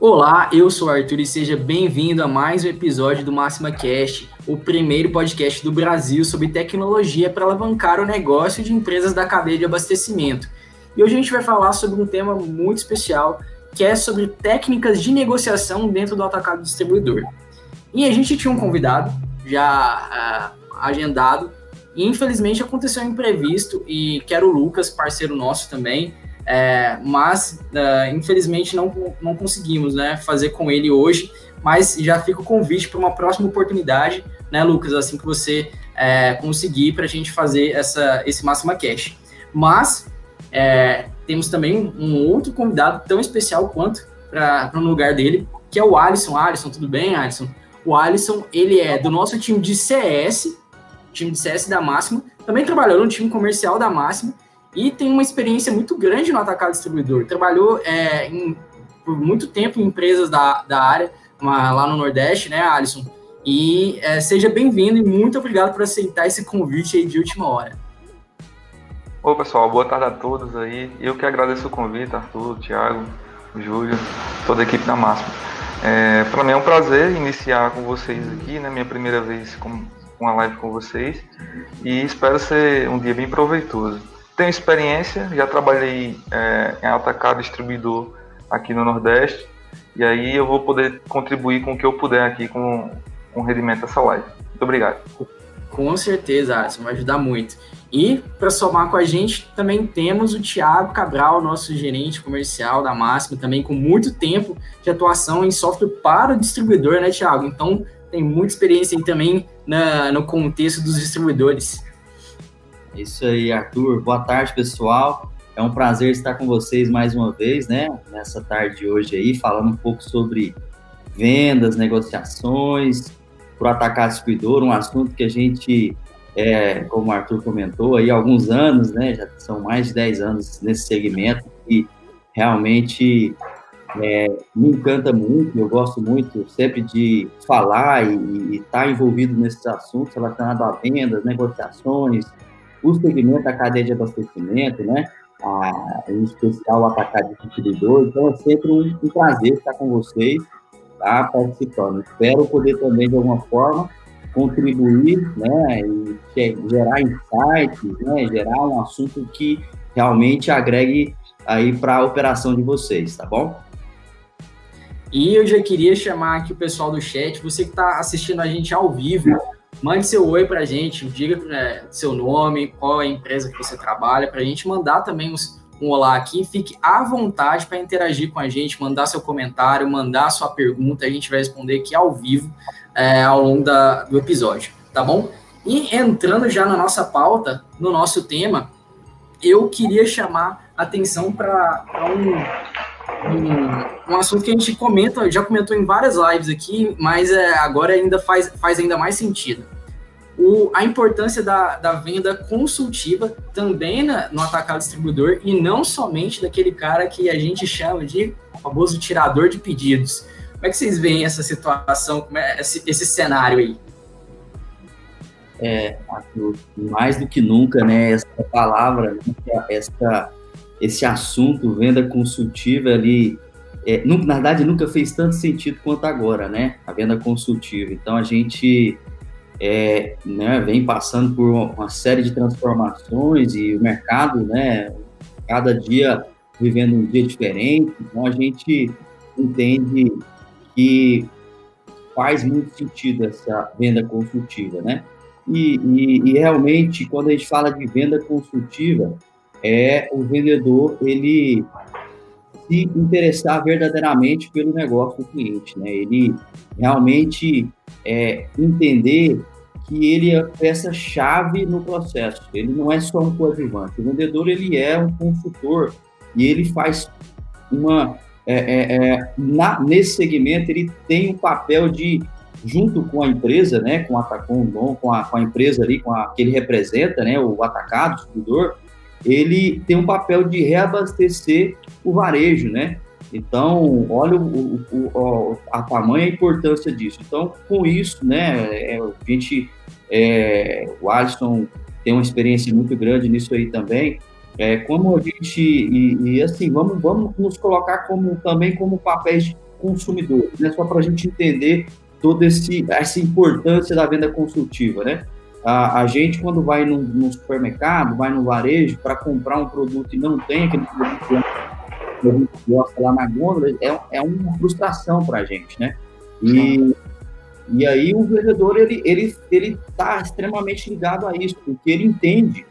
Olá, eu sou o Arthur e seja bem-vindo a mais um episódio do Máxima Cast, o primeiro podcast do Brasil sobre tecnologia para alavancar o negócio de empresas da cadeia de abastecimento. E hoje a gente vai falar sobre um tema muito especial, que é sobre técnicas de negociação dentro do atacado distribuidor. E a gente tinha um convidado já uh, agendado, e infelizmente aconteceu um imprevisto, e que era o Lucas, parceiro nosso também, é, mas uh, infelizmente não, não conseguimos né, fazer com ele hoje, mas já fica o convite para uma próxima oportunidade, né, Lucas, assim que você é, conseguir para a gente fazer essa, esse Máxima Cash. Mas é, temos também um outro convidado tão especial quanto para no lugar dele, que é o Alisson. Alisson, tudo bem, Alisson? O Alisson, ele é do nosso time de CS, time de CS da Máxima, também trabalhou no time comercial da Máxima, e tem uma experiência muito grande no atacado distribuidor. Trabalhou é, em, por muito tempo em empresas da, da área, uma, lá no Nordeste, né, Alisson? E é, seja bem-vindo e muito obrigado por aceitar esse convite aí de última hora. Oi, pessoal, boa tarde a todos aí. Eu que agradeço o convite, Arthur, Thiago, Júlio, toda a equipe da Máxima. É, Para mim é um prazer iniciar com vocês aqui, né? Minha primeira vez com uma live com vocês e espero ser um dia bem proveitoso. Tenho experiência, já trabalhei é, em atacado distribuidor aqui no Nordeste, e aí eu vou poder contribuir com o que eu puder aqui com, o rendimento dessa live. Muito obrigado. Com certeza, Alisson, vai ajudar muito. E para somar com a gente, também temos o Thiago Cabral, nosso gerente comercial da Máxima, também com muito tempo de atuação em software para o distribuidor, né, Thiago? Então, tem muita experiência aí também na, no contexto dos distribuidores. Isso aí, Arthur. Boa tarde, pessoal. É um prazer estar com vocês mais uma vez, né? Nessa tarde de hoje aí, falando um pouco sobre vendas, negociações, para o atacar distribuidor, um assunto que a gente, é, como o Arthur comentou, aí há alguns anos, né? Já são mais de 10 anos nesse segmento e realmente é, me encanta muito, eu gosto muito sempre de falar e estar tá envolvido nesses assuntos relacionados a vendas, negociações, o segmento da cadeia de abastecimento, né? A, em especial o atacado de distribuidor. Então é sempre um, um, prazer estar com vocês, tá? Participando. Espero poder também, de alguma forma, contribuir, né? E gerar insights, né? Gerar um assunto que realmente agregue aí para a operação de vocês, tá bom? E eu já queria chamar aqui o pessoal do chat, você que está assistindo a gente ao vivo, Mande seu oi para a gente, diga é, seu nome, qual é a empresa que você trabalha, para a gente mandar também um olá aqui. Fique à vontade para interagir com a gente, mandar seu comentário, mandar sua pergunta, a gente vai responder aqui ao vivo é, ao longo da, do episódio, tá bom? E entrando já na nossa pauta, no nosso tema, eu queria chamar atenção para um, um, um, assunto que a gente comenta, já comentou em várias lives aqui, mas é, agora ainda faz, faz ainda mais sentido o, a importância da, da venda consultiva também na, no atacado distribuidor e não somente daquele cara que a gente chama de famoso tirador de pedidos. Como é que vocês veem essa situação, como é esse, esse cenário aí? É, mais do que nunca, né, essa palavra, né, essa, esse assunto, venda consultiva ali, é, na verdade nunca fez tanto sentido quanto agora, né, a venda consultiva. Então a gente é, né, vem passando por uma série de transformações e o mercado, né, cada dia vivendo um dia diferente, então a gente entende que faz muito sentido essa venda consultiva, né? E, e, e, realmente, quando a gente fala de venda consultiva, é o vendedor ele se interessar verdadeiramente pelo negócio do cliente, né? Ele realmente é, entender que ele é peça-chave no processo. Ele não é só um coadjuvante. O vendedor ele é um consultor e ele faz uma é, é, é, na, nesse segmento ele tem o um papel de junto com a empresa, né, com, a, com, com, a, com a empresa ali, com a que ele representa, né, o atacado, o distribuidor, ele tem um papel de reabastecer o varejo, né? Então, olha o, o, o, a tamanha importância disso. Então, com isso, né, é, a gente, é, o Alisson tem uma experiência muito grande nisso aí também. É, como a gente, e, e, assim, vamos, vamos nos colocar como, também como papéis consumidores, né? Só para a gente entender toda esse, essa importância da venda consultiva, né? A, gente, quando vai num supermercado, vai no varejo para comprar um produto e não tem aquele produto que a gente gosta lá na gôndola, é, é uma frustração para a gente, né? E, e aí o vendedor, ele ele ele está extremamente ligado a isso, porque ele entende,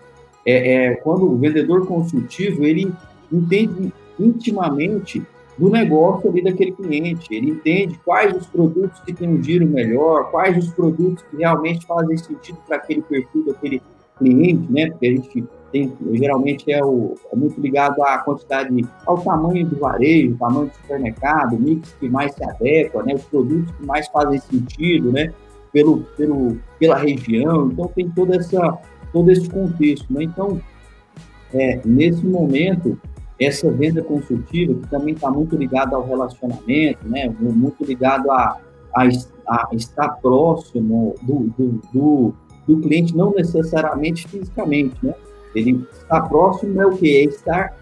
é, é, quando o vendedor consultivo, ele entende intimamente do negócio ali daquele cliente. Ele entende quais os produtos que têm um giro melhor, quais os produtos que realmente fazem sentido para aquele perfil daquele cliente, né? Porque a gente tem, geralmente é, o, é muito ligado à quantidade, ao tamanho do varejo, tamanho do supermercado, mix que mais se adequa, né? Os produtos que mais fazem sentido, né? Pelo, pelo, pela região. Então tem toda essa, todo esse contexto, né? Então, é, nesse momento, essa venda consultiva, que também está muito ligada ao relacionamento, né, muito ligado a, a, a estar próximo do, do, do, do, cliente, não necessariamente fisicamente, né? Ele está próximo é o quê? É estar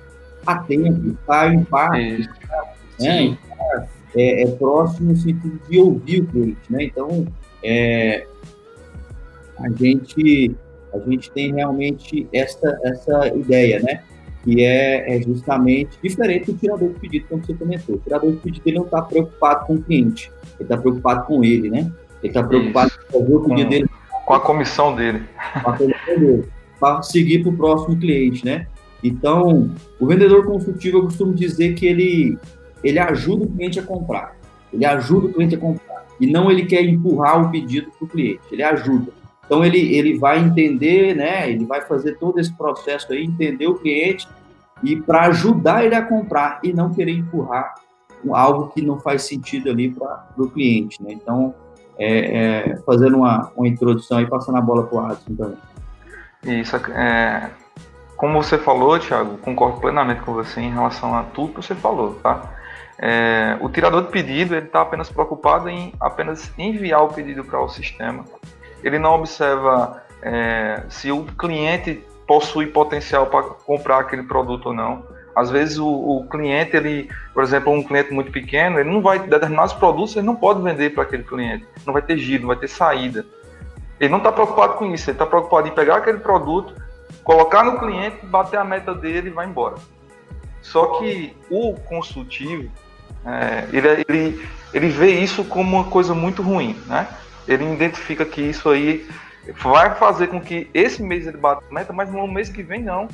atento, estar em paz, é. né, estar, é, é, próximo no sentido de ouvir o cliente, né? Então, é, a gente a gente tem realmente essa essa ideia, né? Que é, é, justamente diferente do tirador de pedido, como você comentou. O tirador de pedido ele não está preocupado com o cliente, ele está preocupado com ele, né? Ele está preocupado Isso. com fazer o pedido com, dele. Com a comissão dele. Com a comissão dele, para seguir para o próximo cliente, né? Então, o vendedor consultivo, eu costumo dizer que ele, ele ajuda o cliente a comprar. Ele ajuda o cliente a comprar. E não ele quer empurrar o pedido para o cliente, ele ajuda. Então ele, ele vai entender, né? Ele vai fazer todo esse processo aí, entender o cliente e para ajudar ele a comprar e não querer empurrar algo que não faz sentido ali para o cliente, né? Então, é, é, fazendo uma, uma introdução e passando a bola para o Adson também. Isso, é, como você falou, Thiago, concordo plenamente com você em relação a tudo que você falou, tá? É, o tirador de pedido ele está apenas preocupado em apenas enviar o pedido para o sistema ele não observa é, se o cliente possui potencial para comprar aquele produto ou não. Às vezes o, o, cliente, ele, por exemplo, um cliente muito pequeno, ele não vai determinados produtos, ele não pode vender para aquele cliente, não vai ter giro, não vai ter saída. Ele não está preocupado com isso, ele está preocupado em pegar aquele produto, colocar no cliente, bater a meta dele e vai embora. Só que o consultivo, é, ele, ele, ele vê isso como uma coisa muito ruim, né? Ele identifica que isso aí vai fazer com que esse mês ele bata meta, mas no mês que vem não.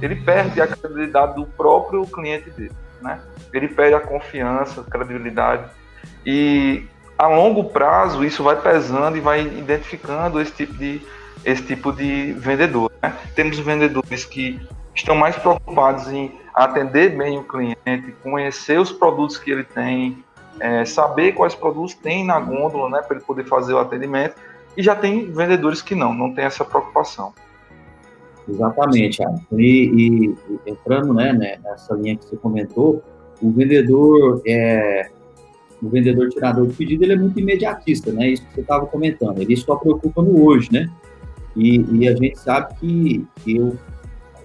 Ele perde a credibilidade do próprio cliente dele, né? Ele perde a confiança, a credibilidade e a longo prazo isso vai pesando e vai identificando esse tipo de esse tipo de vendedor. Né? Temos vendedores que estão mais preocupados em atender bem o cliente, conhecer os produtos que ele tem, é, saber quais produtos tem na gôndola, né, para ele poder fazer o atendimento. E já tem vendedores que não, não tem essa preocupação. Exatamente, e, e, entrando né, né, nessa linha que você comentou, o vendedor é, o vendedor tirador de pedido ele é muito imediatista, né? Isso que você estava comentando. Ele só preocupa no hoje, né? E, e a gente sabe que, que o,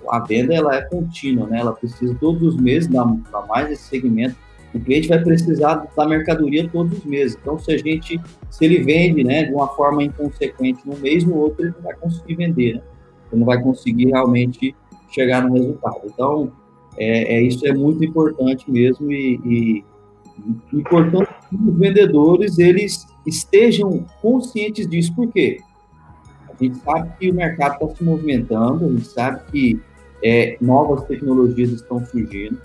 a venda ela é contínua, né? Ela precisa todos os meses dar mais esse segmento o cliente vai precisar da mercadoria todos os meses. Então, se a gente, se ele vende, né, de uma forma inconsequente no mês, no outro ele não vai conseguir vender, né? Ele não vai conseguir realmente chegar no resultado. Então, é, é isso é muito importante mesmo e, e importante que os vendedores eles estejam conscientes disso. Por quê? A gente sabe que o mercado está se movimentando, a gente sabe que é, novas tecnologias estão surgindo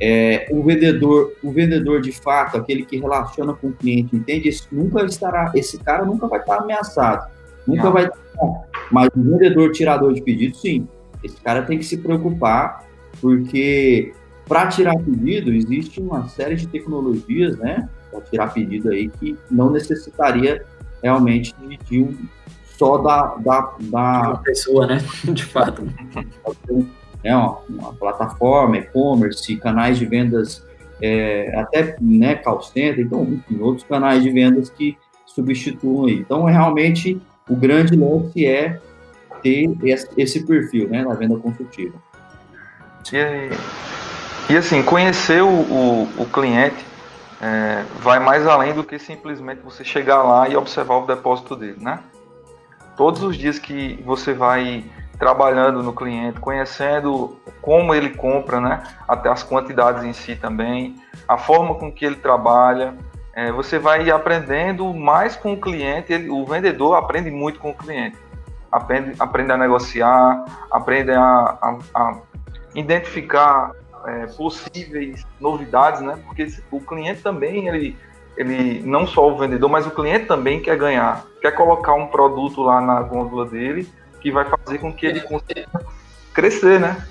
é, o vendedor, o vendedor de fato, aquele que relaciona com o cliente, entende? Esse nunca estará, esse cara nunca vai estar ameaçado, nunca Não. vai estar. Mas o vendedor tirador de pedido, sim. Esse cara tem que se preocupar, porque para tirar pedido existe uma série de tecnologias, né? Para tirar pedido aí que não necessitaria realmente de, de um só da, da, da... Uma pessoa, né? De fato né, uma, uma plataforma, e-commerce, canais de vendas, é, até né, call center, então, enfim, outros canais de vendas que substituem. Então, realmente, o grande lance é ter esse perfil né, na venda consultiva. E, e assim, conhecer o, o, o cliente é, vai mais além do que simplesmente você chegar lá e observar o depósito dele, né? Todos os dias que você vai trabalhando no cliente, conhecendo como ele compra, né? Até as quantidades em si também, a forma com que ele trabalha, é, você vai aprendendo mais com o cliente. Ele, o vendedor aprende muito com o cliente, aprende, aprende a negociar, aprende a, a, a identificar é, possíveis novidades, né? Porque o cliente também, ele, ele, não só o vendedor, mas o cliente também quer ganhar, quer colocar um produto lá na gôndola dele que vai fazer com que ele consiga crescer, né?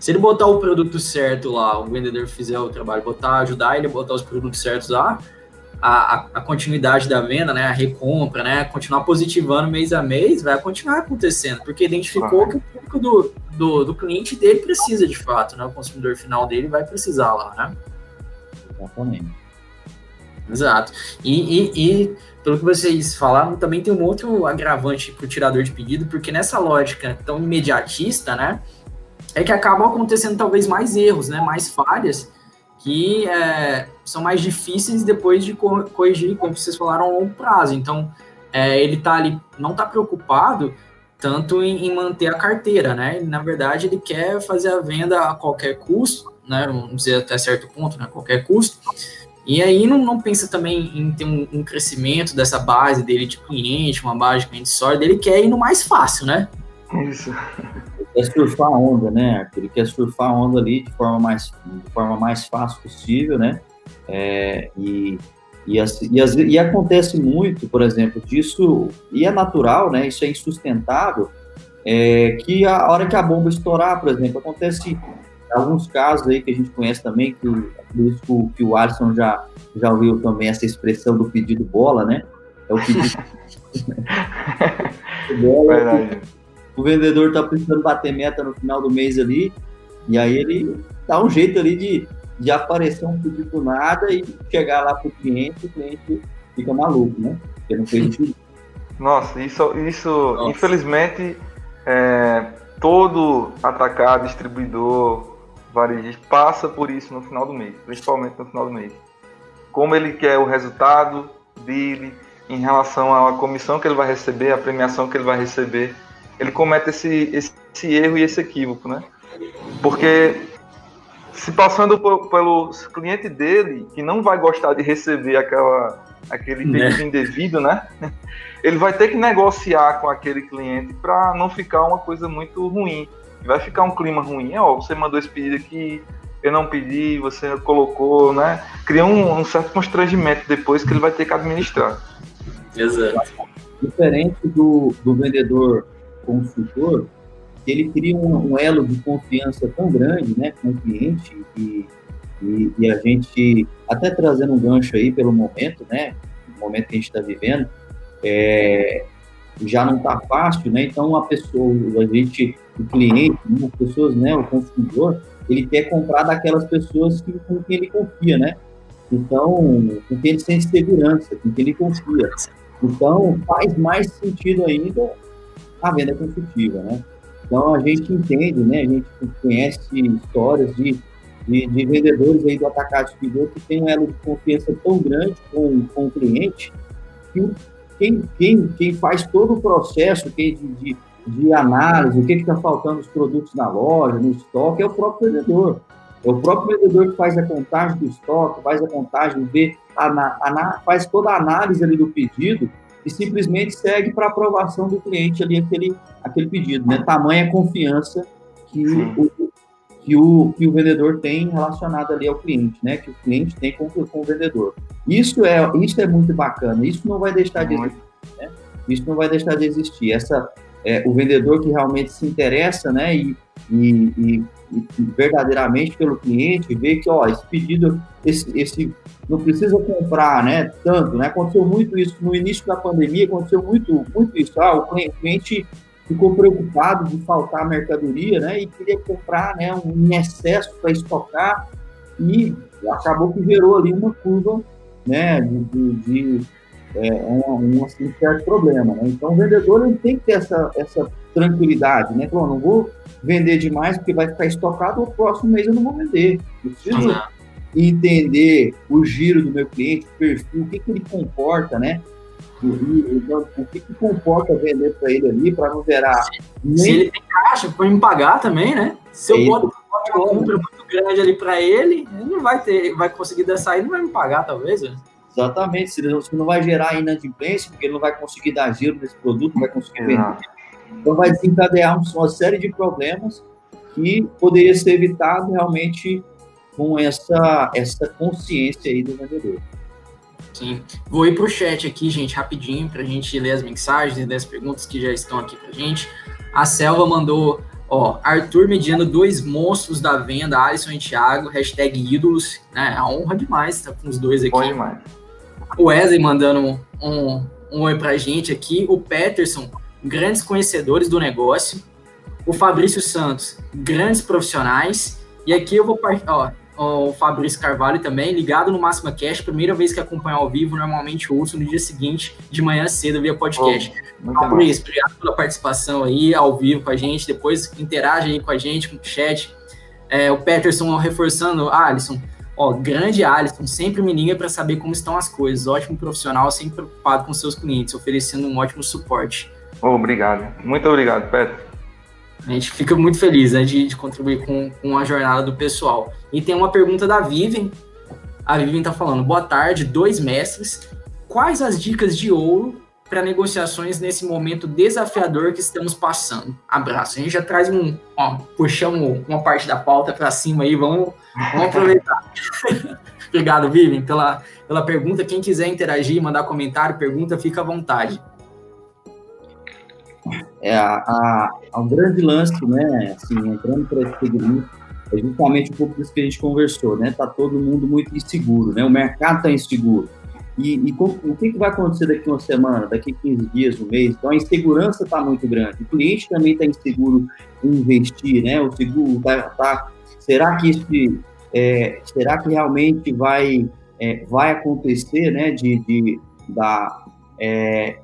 Se ele botar o produto certo lá, o vendedor fizer o trabalho, botar, ajudar ele a botar os produtos certos lá, a, a, a, continuidade da venda, né, a recompra, né, continuar positivando mês a mês, vai continuar acontecendo, porque identificou que o público do, do, do, cliente dele precisa de fato, né, o consumidor final dele vai precisar lá, né? Exatamente. Exato. E, e, e, pelo que vocês falaram, também tem um outro agravante para o tirador de pedido, porque nessa lógica tão imediatista, né, é que acabam acontecendo talvez mais erros, né, mais falhas, que é, são mais difíceis depois de corrigir, como vocês falaram, a longo prazo. Então, é, ele tá ali, não está preocupado tanto em, em, manter a carteira, né? na verdade, ele quer fazer a venda a qualquer custo, né? Vamos dizer até certo ponto, né? Qualquer custo. E aí não, não pensa também em ter um, um, crescimento dessa base dele de cliente, uma base de cliente sólida, ele quer ir no mais fácil, né? Isso quer surfar a onda, né? Ele quer surfar a onda ali de forma mais, de forma mais fácil possível, né? É, e, e, e, e, acontece muito, por exemplo, disso, e é natural, né? Isso é insustentável, é, que a hora que a bomba estourar, por exemplo, acontece alguns casos aí que a gente conhece também, que, o, que o Alisson já, já ouviu também essa expressão do pedido bola, né? É o pedido. bola, Verdade o vendedor está precisando bater meta no final do mês ali, e aí ele dá um jeito ali de, de aparecer um pedido do nada e chegar lá para o cliente, o cliente fica maluco, né? Porque não fez o Nossa, isso, isso Nossa. infelizmente, é, todo atacado, distribuidor, varejista passa por isso no final do mês, principalmente no final do mês. Como ele quer o resultado dele em relação à comissão que ele vai receber, a premiação que ele vai receber ele comete esse, esse, esse erro e esse equívoco, né? Porque se passando por, pelo cliente dele, que não vai gostar de receber aquela, aquele né? pedido indevido, né? Ele vai ter que negociar com aquele cliente para não ficar uma coisa muito ruim. Vai ficar um clima ruim. É, ó, você mandou esse pedido aqui, eu não pedi, você colocou, né? Cria um, um certo constrangimento depois que ele vai ter que administrar. Exato. Diferente do, do vendedor consultor, ele cria um, um, elo de confiança tão grande né, com o cliente e, e, e, a gente, até trazendo um gancho aí pelo momento, né, o momento que a gente está vivendo, é, já não está fácil, né, então a pessoa, a gente, o cliente, as pessoas, né, o consumidor, ele quer comprar daquelas pessoas que, com quem ele confia, né, então, com quem ele sente segurança, com quem ele confia. Então, faz mais sentido ainda a venda consultiva, né? Então a gente entende, né? A gente conhece histórias de, de, de vendedores aí do atacado distribuidor que tem um elo de confiança tão grande com, com o cliente que quem, quem, quem faz todo o processo de, de, de análise, o que está faltando nos produtos na loja, no estoque, é o próprio vendedor. É o próprio vendedor que faz a contagem do estoque, faz a contagem, vê, a, a, faz toda a análise ali do pedido e simplesmente segue para aprovação do cliente ali aquele, aquele pedido, né? Tamanha confiança que o, que, o, que o vendedor tem relacionado ali ao cliente, né? Que o cliente tem com, com o vendedor. Isso é, isso é muito bacana, isso não vai deixar de existir, né? Isso não vai deixar de existir. Essa, é, o vendedor que realmente se interessa, né? E, e, e verdadeiramente pelo cliente, ver que, ó, esse pedido, esse, esse não precisa comprar, né, tanto, né, aconteceu muito isso no início da pandemia, aconteceu muito, muito isso, ah, o cliente ficou preocupado de faltar mercadoria, né, e queria comprar, né, um excesso para estocar e acabou que gerou ali uma curva, né, de, de, de é, um, um, assim, certo problema, né, então o vendedor ele tem que ter essa, essa tranquilidade, né? Falou, não vou vender demais porque vai ficar estocado, o próximo mês eu não vou vender. Eu preciso entender o giro do meu cliente, o perfil, o que, que ele comporta, né? Então, o que, que comporta vender para ele ali para não gerar. Nem... Se ele tem caixa, pode me pagar também, né? Se eu é boto uma compra muito grande ali para ele, ele não vai ter, vai conseguir dar saída, não vai me pagar, talvez. Né? Exatamente, se não vai gerar inadimplência, porque ele não vai conseguir dar giro nesse produto, não vai conseguir vender. Então vai desencadear uma série de problemas que poderia ser evitado realmente com essa, essa consciência aí do vendedor. Sim. Vou ir para o chat aqui, gente, rapidinho, para a gente ler as mensagens e ler as perguntas que já estão aqui para gente. A Selva mandou, ó, Arthur mediando dois monstros da venda, Alisson e Thiago, hashtag ídolos, né? A honra demais estar tá com os dois aqui. Bom demais. O Wesley mandando um, um, um oi pra gente aqui. O Peterson, grandes conhecedores do negócio. O Fabrício Santos, grandes profissionais. E aqui eu vou, ó, o Fabrício Carvalho também, ligado no Máxima Cash, primeira vez que acompanho ao vivo, normalmente ouço no dia seguinte, de manhã cedo, via podcast. Oh, Fabrício, obrigado pela participação aí, ao vivo com a gente, depois interage aí com a gente, com o chat. É, o Peterson reforçando, ah, Alisson, ó, grande Alisson, sempre me liga para saber como estão as coisas, ótimo profissional, sempre preocupado com seus clientes, oferecendo um ótimo suporte. Oh, obrigado, muito obrigado, Peterson. A gente fica muito feliz né, de, de, contribuir com, com a jornada do pessoal. E tem uma pergunta da Vivian. A Vivian está falando: boa tarde, dois mestres. Quais as dicas de ouro para negociações nesse momento desafiador que estamos passando? Abraço. A gente já traz um. Ó, puxamos uma parte da pauta para cima aí, vamos, vamos aproveitar. Obrigado, Vivian, pela, pela pergunta. Quem quiser interagir, mandar comentário, pergunta, fica à vontade é a, a, a, um grande lance, né, assim, entrando para esse segmento, é justamente um pouco disso que a gente conversou, né, tá todo mundo muito inseguro, né, o mercado está inseguro, e, e o que, que vai acontecer daqui uma semana, daqui 15 dias, um mês, então a insegurança está muito grande, o cliente também está inseguro em investir, né, o seguro tá, tá será que esse, é, será que realmente vai, é, vai acontecer, né, de, de da, é,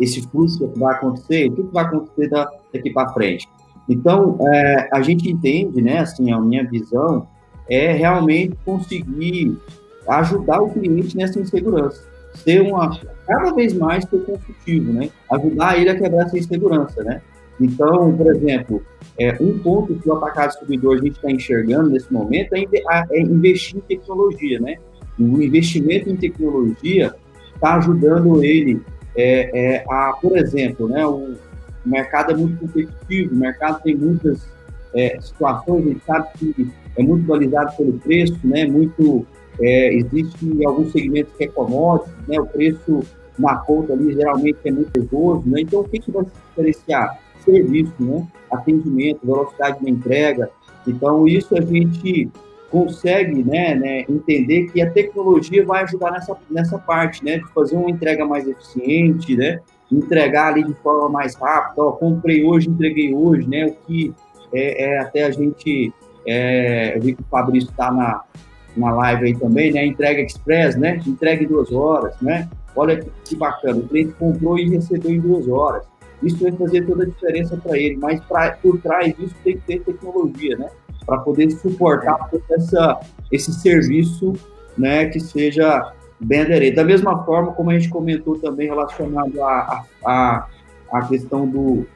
esse fluxo que vai acontecer, o que vai acontecer daqui para frente. Então, é, a gente entende, né, assim, a minha visão é realmente conseguir ajudar o cliente nessa insegurança, ser uma, cada vez mais ser consultivo, né, ajudar ele a quebrar essa insegurança, né. Então, por exemplo, é, um ponto que o atacado distribuidor a gente está enxergando nesse momento é, é investir em tecnologia, né. O investimento em tecnologia está ajudando ele é, é, a, por exemplo, né, o mercado é muito competitivo, o mercado tem muitas é, situações, a gente sabe que é muito valorizado pelo preço, né, muito, é, existe alguns segmentos que é commodity, né, o preço na conta ali geralmente é muito perigoso, né, então o que, que vai se diferenciar? Serviço, né, atendimento, velocidade de entrega, então isso a gente consegue né, né, entender que a tecnologia vai ajudar nessa, nessa parte, né, de fazer uma entrega mais eficiente, né, entregar ali de forma mais rápida, ó, comprei hoje, entreguei hoje, né, o que é, é até a gente, é, eu vi que o Fabrício está na, na live aí também, né, entrega express, né, entrega em duas horas, né, olha que, bacana, o cliente comprou e recebeu em duas horas, isso vai fazer toda a diferença para ele, mas pra, por trás disso tem que ter tecnologia, né, para poder suportar essa, esse serviço né, que seja bem aderente. Da mesma forma como a gente comentou também relacionado à a, a, a, questão do.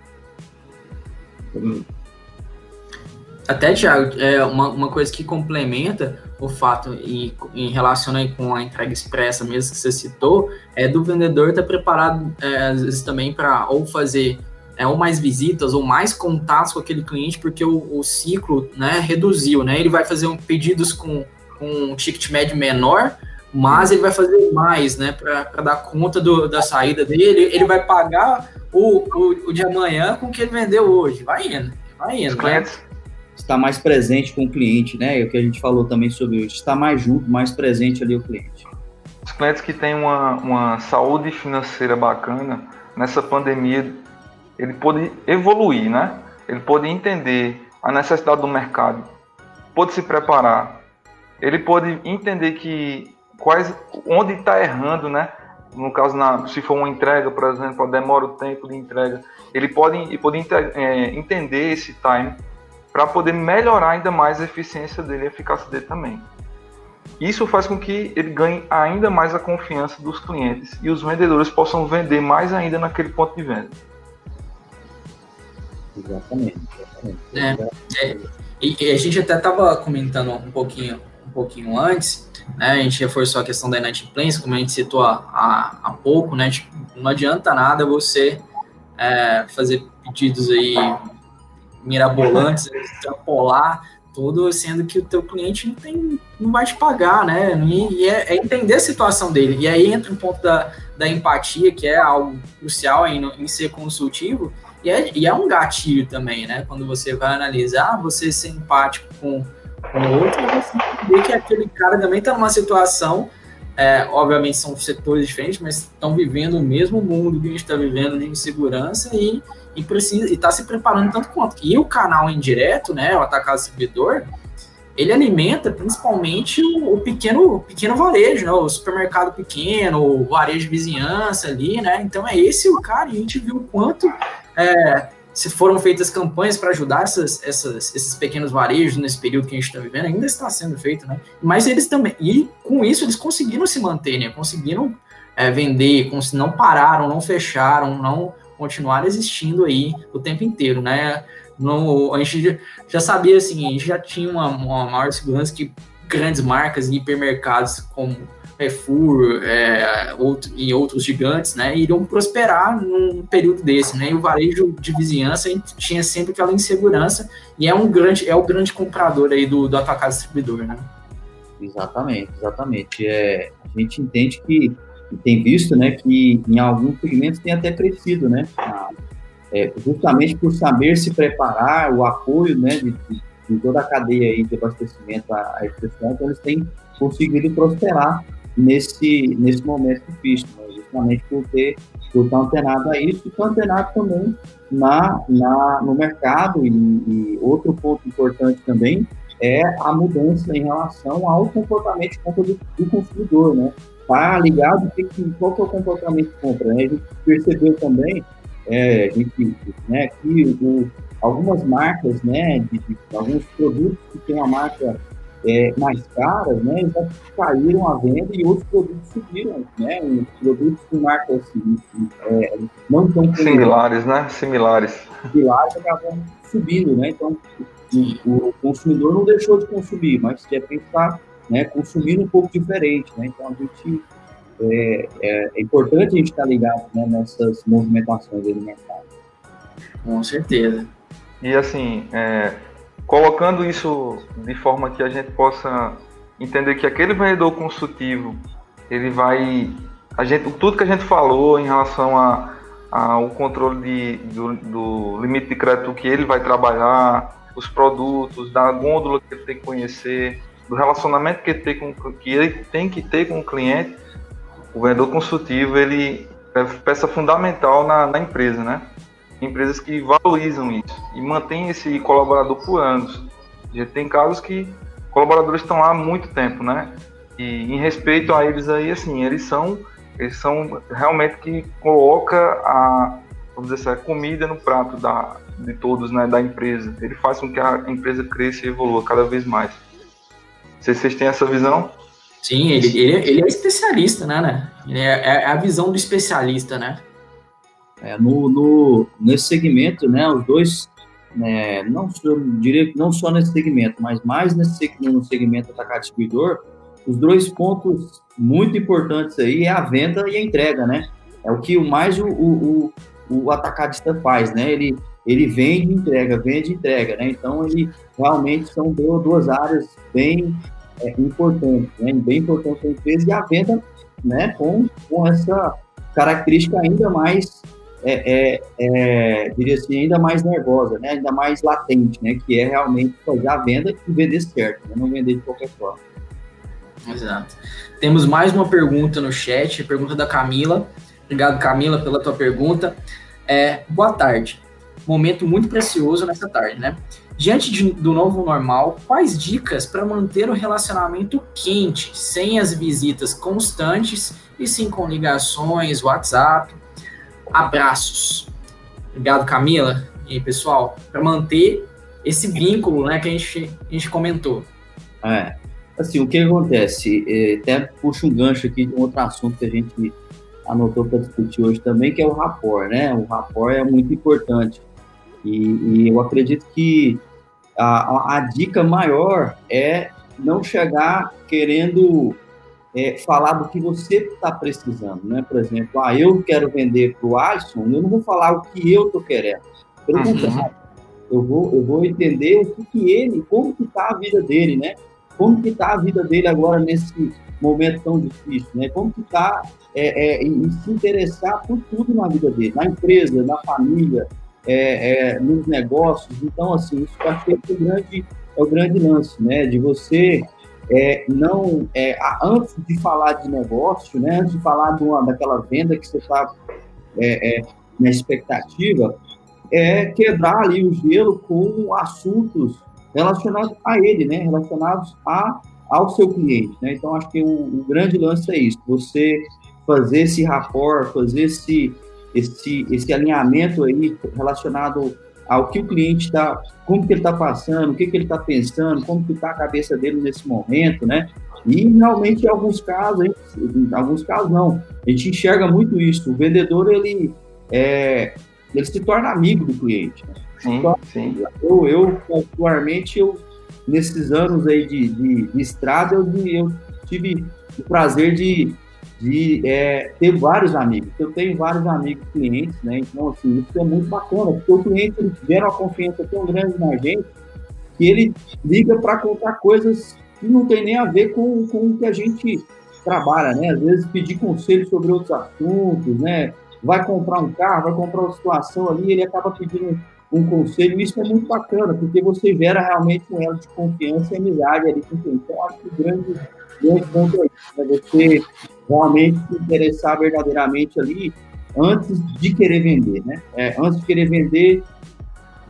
Até, Thiago, é uma, uma coisa que complementa o fato e em relação aí com a entrega expressa mesmo que você citou, é do vendedor estar tá preparado, é, às vezes, também para ou fazer é, ou mais visitas ou mais contatos com aquele cliente, porque o, o ciclo né, reduziu, né? Ele vai fazer um, pedidos com, com um ticket médio menor, mas ele vai fazer mais, né, para dar conta do, da saída dele. Ele vai pagar o, o, o de amanhã com o que ele vendeu hoje. Vai indo, vai indo. Né? Está mais presente com o cliente, né? É o que a gente falou também sobre hoje. Está mais junto, mais presente ali o cliente. Os clientes que têm uma, uma saúde financeira bacana, nessa pandemia ele pôde evoluir, né? Ele pôde entender a necessidade do mercado, pôde se preparar, ele pôde entender que quais, onde está errando, né? No caso, na, se for uma entrega, por exemplo, demora o tempo de entrega, ele pode, ele pode é, entender esse time para poder melhorar ainda mais a eficiência dele e a eficácia dele também. Isso faz com que ele ganhe ainda mais a confiança dos clientes e os vendedores possam vender mais ainda naquele ponto de venda. Exatamente. exatamente. É, é, e, a gente até estava comentando um pouquinho, um pouquinho antes, né? A gente reforçou a questão da inadimplência, como a gente citou há, há, pouco, né? Tipo, não adianta nada você é, fazer pedidos aí mirabolantes, extrapolar tudo, sendo que o teu cliente não, tem, não vai te pagar, né? E é, é, entender a situação dele. E aí entra um ponto da, da empatia, que é algo crucial em, em ser consultivo, e é, e é um gatilho também, né? Quando você vai analisar, você ser empático com, com o outro, você vê que aquele cara também está numa situação é, obviamente são setores diferentes, mas estão vivendo o mesmo mundo que a gente está vivendo de insegurança e, e precisa está se preparando tanto quanto. E o canal indireto, né, o atacado servidor, ele alimenta principalmente o, o, pequeno, pequeno varejo, né, o supermercado pequeno, o varejo de vizinhança ali, né? Então é esse o cara e a gente viu o quanto é, se foram feitas campanhas para ajudar essas, essas, esses pequenos varejos nesse período que a gente está vivendo, ainda está sendo feito, né? Mas eles também, e com isso eles conseguiram se manter, né? Conseguiram é, vender, não pararam, não fecharam, não continuaram existindo aí o tempo inteiro, né? No, a gente já sabia assim, a gente já tinha uma, uma maior segurança que grandes marcas e hipermercados como Carrefour é, outro, e outros gigantes, né, iriam prosperar num período desse, né, e o varejo de vizinhança tinha sempre aquela insegurança e é um grande, é o grande comprador aí do, do atacado distribuidor, né. Exatamente, exatamente. É, a gente entende que tem visto, né, que em alguns segmentos tem até crescido, né, é, justamente por saber se preparar, o apoio, né, de, de toda a cadeia aí de abastecimento à, à então eles têm conseguido prosperar nesse, nesse momento difícil, né? justamente por ter por estar antenado a isso e estar antenado também na, na, no mercado e, e, outro ponto importante também é a mudança em relação ao comportamento de compra do, do consumidor, né? Tá ligado que, qual que é o comportamento de compra, né? A gente percebeu também, é, a gente, né, que o, algumas marcas, né, de, de, alguns produtos que tem a marca é, mais caras, né, já caíram à venda e outros produtos subiram, né, produtos com marcas assim, é, não tão similares, né, similares, similares acabam subindo, né, então o, o, consumidor não deixou de consumir, mas de repente está né, consumindo um pouco diferente, né, então a gente é, é, é importante a gente estar ligado né, nessas movimentações do mercado. Com certeza. E assim, é, colocando isso de forma que a gente possa entender que aquele vendedor consultivo, ele vai, a gente, tudo que a gente falou em relação a, ao controle de, do, do, limite de crédito que ele vai trabalhar, os produtos, da gôndola que ele tem que conhecer, do relacionamento que ele tem, com, que ele tem que ter com o cliente, o vendedor consultivo ele é peça fundamental na, na empresa, né? Empresas que valorizam isso e mantêm esse colaborador por anos. Já tem casos que colaboradores estão lá há muito tempo, né? E em respeito a eles aí, assim, eles são eles são realmente que coloca a vamos dizer assim, a comida no prato da, de todos, né, da empresa. Ele faz com que a empresa cresça e evolua cada vez mais. Vocês, vocês têm essa visão? Sim, ele, ele, ele é especialista, né, né? É, é a visão do especialista, né? É, no, no, nesse segmento, né, os dois, né, não, eu diria que não só nesse segmento, mas mais nesse no segmento atacado distribuidor, os dois pontos muito importantes aí é a venda e a entrega, né? É o que mais o, o, o, o atacadista faz, né? Ele, ele vende e entrega, vende e entrega, né? Então, ele realmente são duas áreas bem é, importantes, né? Bem importantes para a empresa e a venda, né? Com, com essa característica ainda mais é, é, é, diria assim, ainda mais nervosa, né? ainda mais latente, né? que é realmente fazer a venda e vender certo, né? não vender de qualquer forma. Exato. Temos mais uma pergunta no chat, pergunta da Camila. Obrigado, Camila, pela tua pergunta. É, boa tarde. Momento muito precioso nessa tarde, né? Diante de, do novo normal, quais dicas para manter o relacionamento quente, sem as visitas constantes e sim com ligações, WhatsApp, abraços. Obrigado, Camila. E pessoal, para manter esse vínculo né, que a gente, a gente comentou. É. Assim, o que acontece? É, até puxo um gancho aqui de um outro assunto que a gente anotou para discutir hoje também, que é o rapport, né? O rapport é muito importante. E, e eu acredito que a, a, dica maior é não chegar querendo é, falar do que você está precisando, né? Por exemplo, ah, eu quero vender para o Alisson, eu não vou falar o que eu estou querendo. Pelo uhum. contrário, eu vou, eu vou entender o que, que ele, como que está a vida dele, né? Como que está a vida dele agora nesse momento tão difícil, né? Como que está é, é, em se interessar por tudo na vida dele, na empresa, na família, é, é, nos negócios. Então, assim, isso acho que é o grande, é o grande lance, né? De você é, não é, antes de falar de negócio, né? Antes de falar de uma, daquela venda que você está é, é, na expectativa, é quebrar ali o gelo com assuntos relacionados a ele, né? Relacionados a ao seu cliente, né? Então acho que o, o grande lance é isso: você fazer esse rapport, fazer esse esse, esse alinhamento aí relacionado ao que o cliente está, como que ele está passando, o que, que ele está pensando, como que está a cabeça dele nesse momento, né? E realmente em alguns casos, em alguns casos não, a gente enxerga muito isso. O vendedor ele é, ele se torna amigo do cliente. Né? Sim, então, sim. Eu, eu particularmente, eu nesses anos aí de, de, de estrada, eu, eu tive o prazer de de é, ter vários amigos. Eu tenho vários amigos clientes, né? Então, assim, isso é muito bacana, porque o cliente ele gera uma confiança tão grande na gente que ele liga para contar coisas que não tem nem a ver com, com o que a gente trabalha, né? Às vezes pedir conselho sobre outros assuntos, né? Vai comprar um carro, vai comprar uma situação ali, ele acaba pedindo um conselho, isso é muito bacana, porque você gera realmente um elo de confiança e amizade ali com o cliente. Então, acho que o grande, grande ponto é isso, né? Você realmente se interessar verdadeiramente ali antes de querer vender, né? É, antes de querer vender,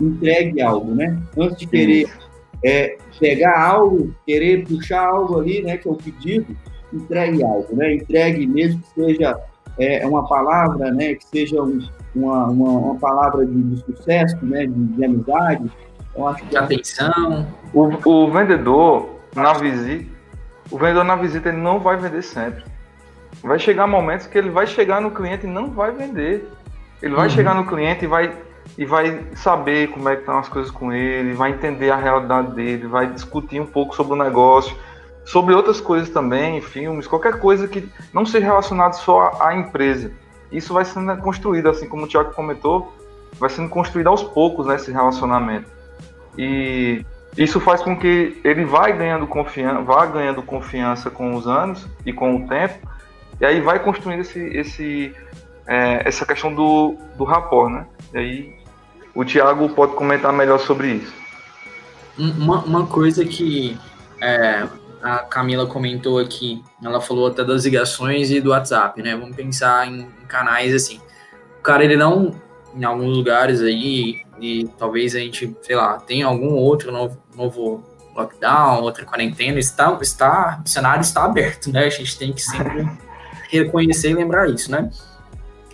entregue algo, né? Antes de querer é, pegar algo, querer puxar algo ali, né? Que é o pedido, entregue algo, né? Entregue mesmo que seja é, uma palavra, né? Que seja um, uma, uma, uma, palavra de, de sucesso, né? De, de amizade. Eu acho que de atenção. O, o vendedor na visita, o vendedor na visita ele não vai vender sempre. Vai chegar momentos que ele vai chegar no cliente e não vai vender. Ele vai uhum. chegar no cliente e vai, e vai saber como é que estão as coisas com ele, vai entender a realidade dele, vai discutir um pouco sobre o negócio, sobre outras coisas também, filmes, qualquer coisa que não seja relacionado só à empresa. Isso vai sendo construído, assim como o Tiago comentou, vai sendo construído aos poucos nesse né, relacionamento. E isso faz com que ele vai ganhando confiança, vá ganhando confiança com os anos e com o tempo, e aí vai construindo esse, esse, é, essa questão do, do rapport, né? E aí o Thiago pode comentar melhor sobre isso. Uma, uma coisa que é, a Camila comentou aqui, ela falou até das ligações e do WhatsApp, né? Vamos pensar em, em canais assim. O cara, ele não, em alguns lugares aí, e talvez a gente, sei lá, tenha algum outro novo, novo lockdown, outra quarentena, está, está, o cenário está aberto, né? A gente tem que sempre reconhecer e lembrar isso, né?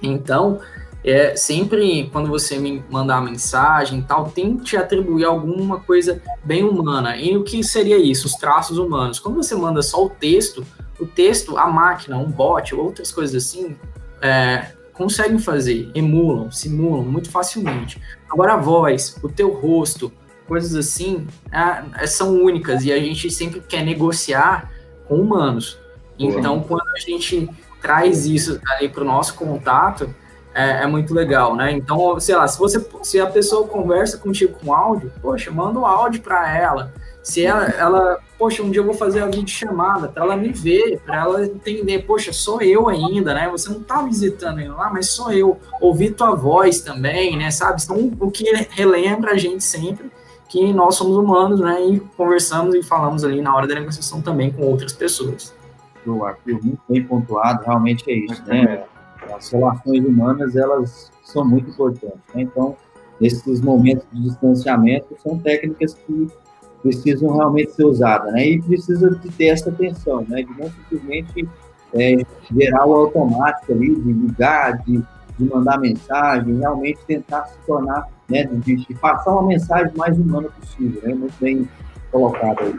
Então, é, sempre quando você me mandar mensagem e tal, tente atribuir alguma coisa bem humana. E o que seria isso? Os traços humanos. Quando você manda só o texto, o texto, a máquina, um bot, outras coisas assim, é, conseguem fazer, emulam, simulam muito facilmente. Agora a voz, o teu rosto, coisas assim, é, são únicas e a gente sempre quer negociar com humanos. Então, quando a gente traz isso ali para o nosso contato, é, é, muito legal, né? Então, sei lá, se você, se a pessoa conversa contigo com áudio, poxa, manda um áudio para ela. Se ela, ela, poxa, um dia eu vou fazer a videochamada para ela me ver, para ela entender, poxa, sou eu ainda, né? Você não tá visitando ele lá, mas sou eu. Ouvir tua voz também, né? Sabe? Então, o que relembra a gente sempre que nós somos humanos, né? E conversamos e falamos ali na hora da negociação também com outras pessoas o Arthur muito bem pontuado, realmente é isso, né? As relações humanas, elas são muito importantes, né? Então, nesses momentos de distanciamento, são técnicas que precisam realmente ser usadas, né? E precisa de ter essa atenção, né? De não simplesmente é, gerar o automático ali, de ligar, de, de mandar mensagem, realmente tentar se tornar, né? De, de passar uma mensagem mais humana possível, né? Muito bem colocado aí.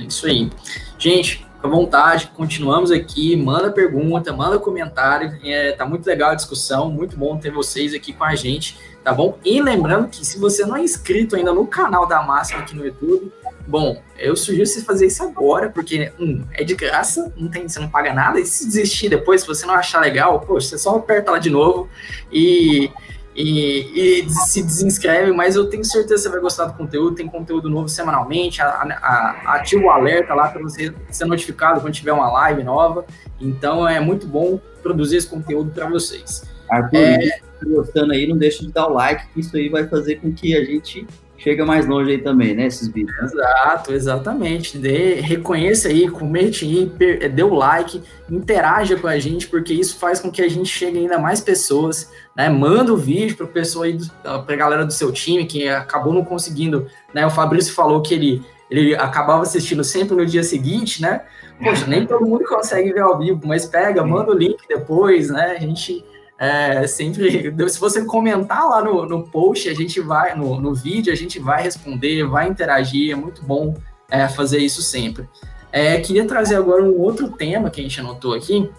É isso aí. Gente, à vontade, continuamos aqui, manda pergunta, manda comentário, é, tá muito legal a discussão, muito bom ter vocês aqui com a gente, tá bom? E lembrando que se você não é inscrito ainda no canal da Máxima aqui no YouTube, bom, eu sugiro você fazer isso agora, porque, um, é de graça, não tem, você não paga nada, e se desistir depois, se você não achar legal, poxa, você só aperta lá de novo e e, e, se desinscreve, mas eu tenho certeza que você vai gostar do conteúdo, tem conteúdo novo semanalmente, a, a, ativa o alerta lá para você ser notificado quando tiver uma live nova, então é muito bom produzir esse conteúdo para vocês. Arthur, é... gostando aí, não deixe de dar o like, que isso aí vai fazer com que a gente chega mais longe aí também, né, esses vídeos. Exato, exatamente. Dê, reconheça aí, comente aí, dê o like, interaja com a gente, porque isso faz com que a gente chegue ainda mais pessoas, né? Manda o vídeo para pessoa aí, para galera do seu time que acabou não conseguindo, né? O Fabrício falou que ele ele acabava assistindo sempre no dia seguinte, né? Poxa, nem todo mundo consegue ver ao vivo, mas pega, manda o link depois, né? A gente é, sempre, se você comentar lá no, no post, a gente vai, no, no vídeo, a gente vai responder, vai interagir, é muito bom é, fazer isso sempre. É, queria trazer agora um outro tema que a gente anotou aqui,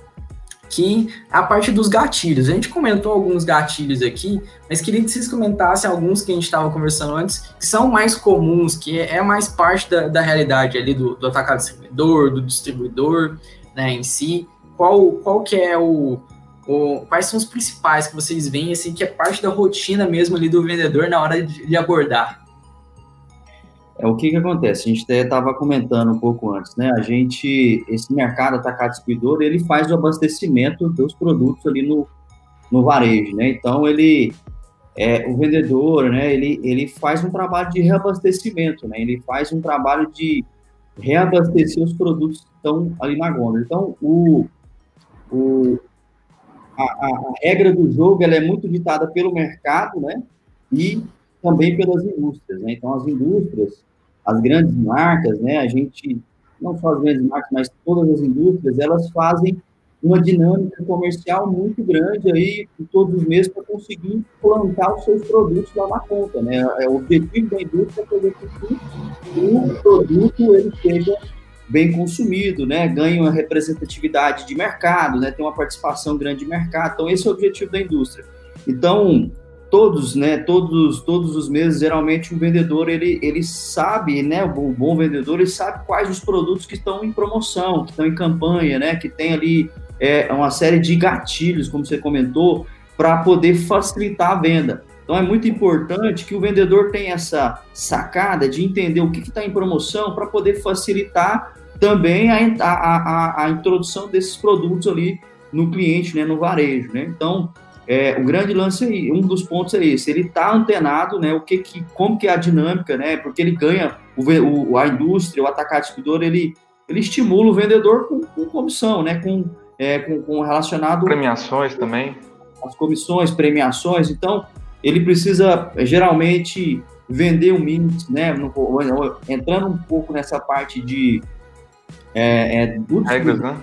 que é a parte dos gatilhos. A gente comentou alguns gatilhos aqui, mas queria que vocês comentassem alguns que a gente estava conversando antes, que são mais comuns, que é, mais parte da, da realidade ali do, do atacado distribuidor, do distribuidor né, em si. Qual, qual que é o, quais são os principais que vocês veem, assim, que é parte da rotina mesmo ali do vendedor na hora de, de abordar? É o que que acontece? A gente até estava comentando um pouco antes, né? A gente, esse mercado atacado distribuidor, ele faz o abastecimento dos produtos ali no, no varejo, né? Então ele, é, o vendedor, né? Ele, ele faz um trabalho de reabastecimento, né? Ele faz um trabalho de reabastecer os produtos que estão ali na gôndola. Então o, o, a, a, regra do jogo ela é muito ditada pelo mercado, né? E também pelas indústrias, né? Então, as indústrias, as grandes marcas, né? A gente, não só as grandes marcas, mas todas as indústrias, elas fazem uma dinâmica comercial muito grande aí, todos os meses, para conseguir plantar os seus produtos lá na conta, né? É, o objetivo da indústria é fazer com que o produto ele seja bem consumido, né? Ganha uma representatividade de mercado, né? Tem uma participação grande de mercado. Então esse é o objetivo da indústria. Então todos, né? Todos, todos os meses, geralmente o vendedor ele, ele sabe, né? O bom vendedor ele sabe quais os produtos que estão em promoção, que estão em campanha, né? Que tem ali é, uma série de gatilhos, como você comentou, para poder facilitar a venda. Então é muito importante que o vendedor tenha essa sacada de entender o que está em promoção para poder facilitar também a, a, a, a, introdução desses produtos ali no cliente, né, no varejo, né? Então, é, o grande lance aí, um dos pontos é esse, ele está antenado, né, o que, que, como que é a dinâmica, né, porque ele ganha, o, o a indústria, o atacado distribuidor, ele, ele estimula o vendedor com, com comissão, né, com, é, com, com relacionado... Premiações também. As comissões, premiações, então, ele precisa, geralmente, vender um mix, né, no, entrando um pouco nessa parte de é, é, do regras, né?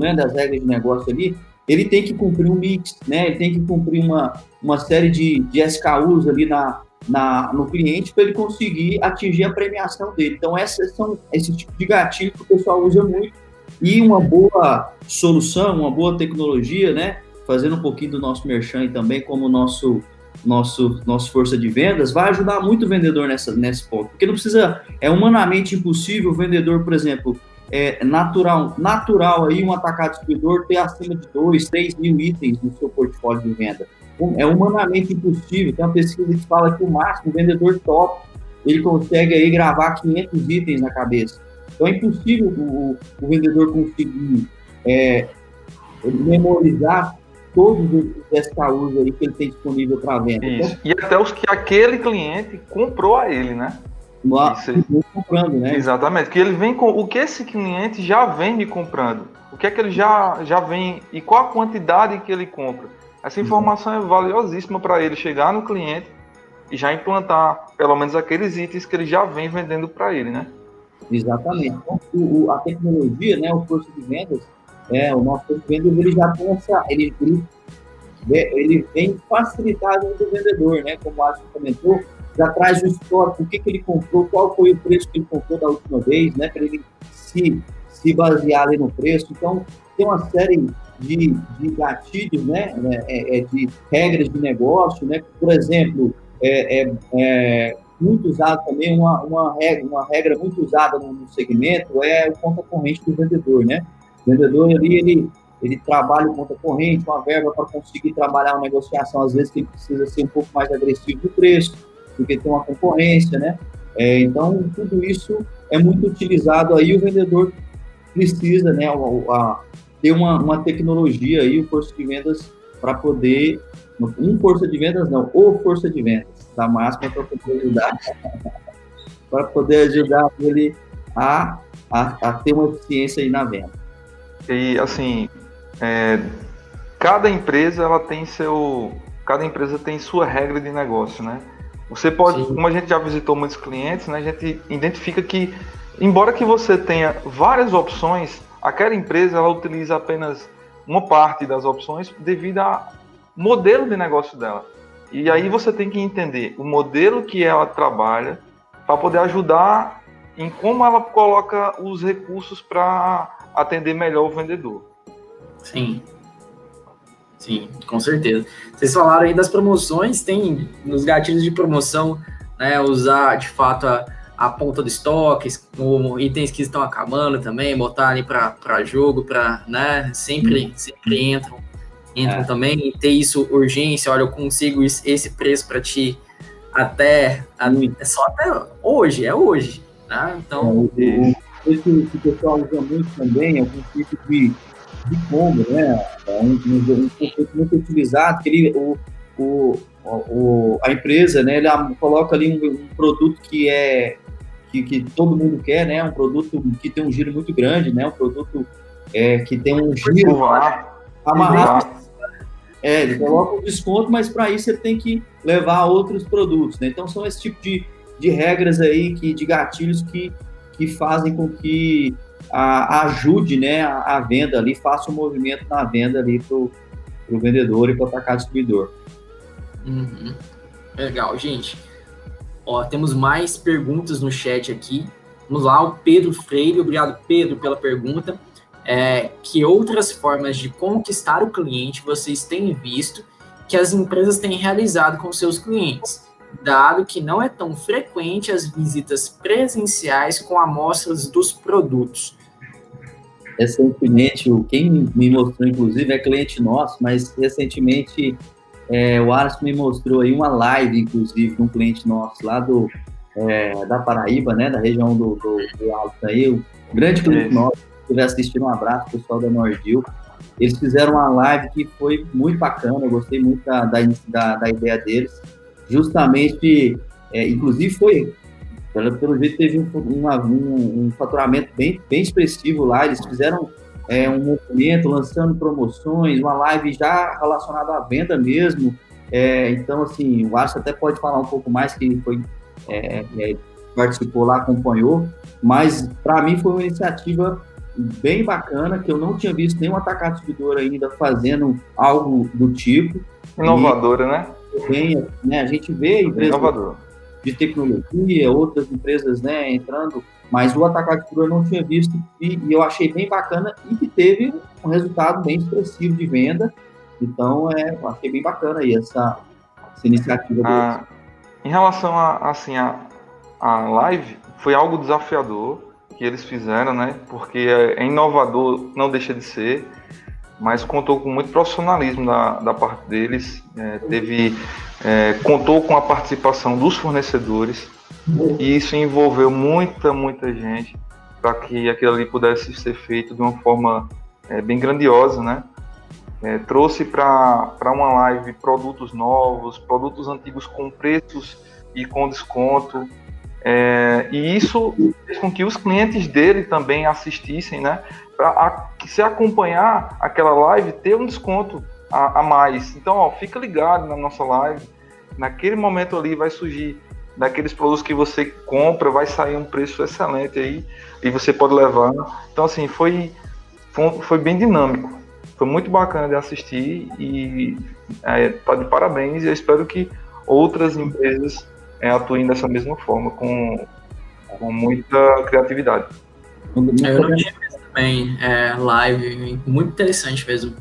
né? das regras de negócio ali, ele tem que cumprir um mix, né? Ele tem que cumprir uma, uma série de, de SKUs ali na, na, no cliente para ele conseguir atingir a premiação dele. Então, essas são esse tipo de gatilho que o pessoal usa muito. E uma boa solução, uma boa tecnologia, né? Fazendo um pouquinho do nosso merchan também, como nosso nosso, nosso força de vendas, vai ajudar muito o vendedor nessa, nesse ponto. Porque não precisa, é humanamente impossível o vendedor, por exemplo, é natural, natural aí um atacado distribuidor ter acima de 2, 3 mil itens no seu portfólio de venda. É humanamente impossível. Tem uma pesquisa que fala que o máximo, o vendedor top, ele consegue aí gravar 500 itens na cabeça. Então é impossível o, o vendedor conseguir é, memorizar todos os SKUs aí que ele tem disponível para venda. Então, e até os que aquele cliente comprou a ele, né? No, comprando, né? Exatamente. Que ele vem com o que esse cliente já vem me comprando. O que é que ele já, já vem e qual a quantidade que ele compra. Essa informação é valiosíssima para ele chegar no cliente e já implantar pelo menos aqueles itens que ele já vem vendendo para ele, né? Exatamente. Então, o, a tecnologia, né, o curso de vendas, é, o nosso curso de vendas, ele já tem essa, ele, ele, ele vem facilitar do vendedor, né? Como o Alisson comentou, já traz o histórico, o que, que ele comprou, qual foi o preço que ele comprou da última vez, né? Para ele se, se basear ali no preço. Então, tem uma série de, de gatilhos, né? É, é, de regras de negócio, né? Por exemplo, é, é, é muito usado também, uma, uma, regra, uma regra muito usada no, no segmento é o conta corrente do vendedor, né? O vendedor ali, ele, ele trabalha o conta corrente, uma verba para conseguir trabalhar uma negociação, às vezes que ele precisa ser um pouco mais agressivo no preço, porque tem uma concorrência, né? É, então, tudo isso é muito utilizado aí, o vendedor precisa, né, a, a, ter uma, uma tecnologia aí, o força de vendas, para poder, um força de vendas não, ou força de vendas, da máxima para poder ajudar, para poder ajudar ele a, a, a, ter uma eficiência aí na venda. E, assim, é, cada empresa, ela tem seu, cada empresa tem sua regra de negócio, né? Você pode, Sim. como a gente já visitou muitos clientes, né, a gente identifica que, embora que você tenha várias opções, aquela empresa ela utiliza apenas uma parte das opções devido ao modelo de negócio dela. E aí você tem que entender o modelo que ela trabalha para poder ajudar em como ela coloca os recursos para atender melhor o vendedor. Sim. Sim, com certeza. Vocês falaram aí das promoções, tem nos gatilhos de promoção, né, usar de fato a, a ponta do estoque, itens que estão acabando também, botar ali para jogo, para, né, sempre, sempre entram, entram é. também, ter isso urgência, olha, eu consigo esse preço para ti até, é só até hoje, é hoje, né, então... É, o pessoal usa muito também é o princípio de de combo, né? É um, um, conceito muito utilizado, que ele, o, o, o, a empresa, né, ele coloca ali um, um produto que é que, que, todo mundo quer, né? Um produto que tem um giro muito grande, né? Um produto é, que tem um giro amarrado. É, ele coloca um desconto, mas para isso ele tem que levar outros produtos, né? Então são esse tipo de, de regras aí, que, de gatilhos que, que fazem com que a, ajude né, a, a, venda ali, faça um movimento na venda ali para o vendedor e para o atacado distribuidor. Uhum. Legal, gente. Ó, temos mais perguntas no chat aqui. Vamos lá, o Pedro Freire, obrigado Pedro pela pergunta. É, que outras formas de conquistar o cliente vocês têm visto que as empresas têm realizado com seus clientes? Dado que não é tão frequente as visitas presenciais com amostras dos produtos. Recentemente, quem me mostrou, inclusive, é cliente nosso, mas recentemente é, o Alisson me mostrou aí uma live, inclusive, de um cliente nosso lá do, é, da Paraíba, né, da região do, do, do Alto aí, um grande cliente é. nosso, se estiver assistindo, um abraço, pessoal da Nordil. Eles fizeram uma live que foi muito bacana, eu gostei muito da, da, da ideia deles justamente, é, inclusive foi, pelo, pelo jeito teve um, uma, um, um, faturamento bem, bem expressivo lá, eles fizeram é, um movimento lançando promoções, uma live já relacionada à venda mesmo, é, então assim, o Arce até pode falar um pouco mais, que foi é, é, participou lá, acompanhou, mas para mim foi uma iniciativa bem bacana, que eu não tinha visto nenhum atacado distribuidor ainda fazendo algo do tipo. Inovadora, e, né? Bem, né? A gente vê empresas de tecnologia, outras empresas né, entrando, mas o atacado distribuidor não tinha visto e, e, eu achei bem bacana e que teve um resultado bem expressivo de venda. Então, é, eu achei bem bacana aí essa, essa iniciativa. Ah, em relação a, assim, a, a live, foi algo desafiador que eles fizeram, né? Porque é, é inovador, não deixa de ser mas contou com muito profissionalismo da, da parte deles, é, teve, é, contou com a participação dos fornecedores e isso envolveu muita, muita gente para que aquilo ali pudesse ser feito de uma forma é, bem grandiosa, né? É, trouxe para uma live produtos novos, produtos antigos com preços e com desconto, é, e isso fez com que os clientes dele também assistissem, né? Para se acompanhar aquela live, ter um desconto a, a, mais. Então, ó, fica ligado na nossa live. Naquele momento ali vai surgir daqueles produtos que você compra, vai sair um preço excelente aí e você pode levar. Então, assim, foi, foi, foi bem dinâmico. Foi muito bacana de assistir e é, tá de parabéns. E eu espero que outras empresas é, atuem dessa mesma forma, com, com muita criatividade. Eu não tinha também é, live, muito interessante mesmo.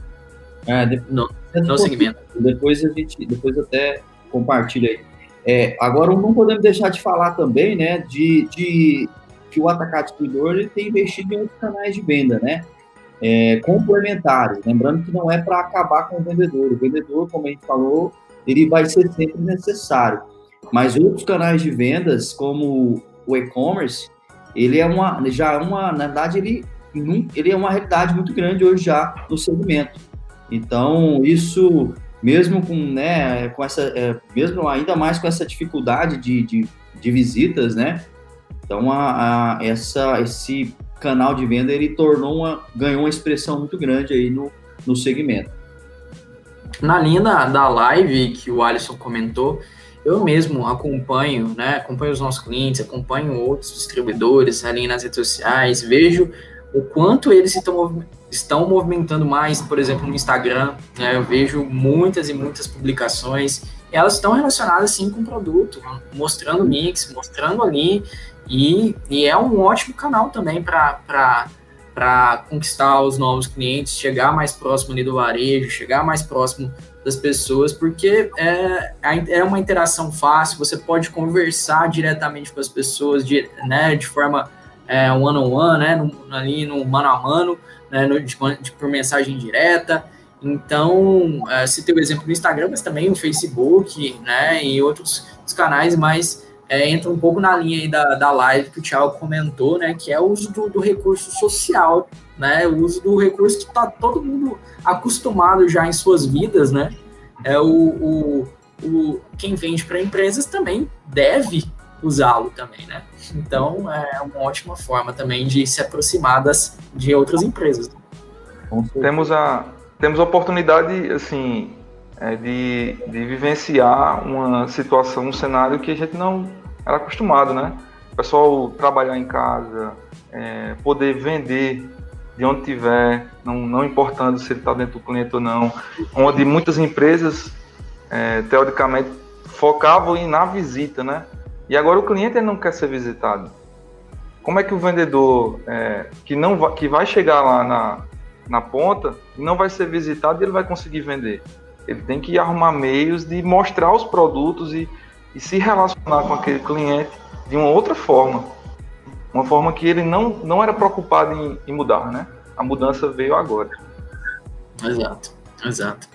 É, depois, no, no segmento. Depois a gente, depois até compartilha aí. É, agora não podemos deixar de falar também, né, de, de que o atacado distribuidor ele tem investido em outros canais de venda, né, é, complementares. Lembrando que não é para acabar com o vendedor. O vendedor, como a gente falou, ele vai ser sempre necessário. Mas outros canais de vendas, como o e-commerce, ele é uma, já é uma, na verdade, ele, ele é uma realidade muito grande hoje já no segmento. Então, isso mesmo com, né, com essa, é, mesmo ainda mais com essa dificuldade de, de, de visitas, né? Então, a, a, essa, esse canal de venda ele tornou uma, ganhou uma expressão muito grande aí no, no segmento. Na linha da, da live que o Alisson comentou, eu mesmo acompanho, né? Acompanho os nossos clientes, acompanho outros distribuidores ali nas redes sociais, vejo o quanto eles estão, estão movimentando mais, por exemplo, no Instagram. Né, eu vejo muitas e muitas publicações, elas estão relacionadas sim com o produto, mostrando mix, mostrando ali, e, e é um ótimo canal também para conquistar os novos clientes, chegar mais próximo ali do varejo, chegar mais próximo das pessoas, porque é, é uma interação fácil, você pode conversar diretamente com as pessoas de, né, de forma é, one on one, né, no, ali no mano a mano, né, no, de, de, por mensagem direta. Então, é, tem o exemplo no Instagram, mas também o Facebook, né, e outros canais, mas é, entra um pouco na linha aí da, da live que o Thiago comentou, né, que é o uso do, do recurso social, né, o uso do recurso que está todo mundo acostumado já em suas vidas, né, é o, o, o quem vende para empresas também deve usá-lo também, né? Então é uma ótima forma também de se aproximar das, de outras empresas. Temos a, temos a oportunidade, assim, é, de, de vivenciar uma situação, um cenário que a gente não era acostumado, né? O pessoal trabalhar em casa, é, poder vender de onde tiver, não, não importando se ele está dentro do cliente ou não, onde muitas empresas, é, teoricamente, focavam em na visita, né? E agora o cliente não quer ser visitado. Como é que o vendedor é, que não vai, que vai chegar lá na, na ponta não vai ser visitado e ele vai conseguir vender? Ele tem que arrumar meios de mostrar os produtos e, e se relacionar com aquele cliente de uma outra forma. Uma forma que ele não, não era preocupado em, em mudar, né? A mudança veio agora. Exato, exato.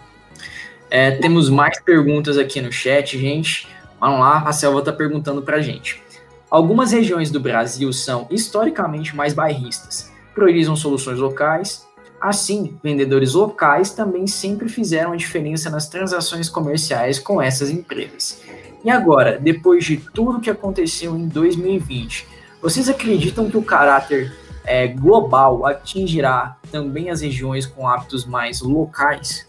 É, temos mais perguntas aqui no chat, gente. Vamos lá, a Selva está perguntando para a gente. Algumas regiões do Brasil são historicamente mais bairristas, priorizam soluções locais. Assim, vendedores locais também sempre fizeram a diferença nas transações comerciais com essas empresas. E agora, depois de tudo que aconteceu em 2020, vocês acreditam que o caráter é, global atingirá também as regiões com hábitos mais locais?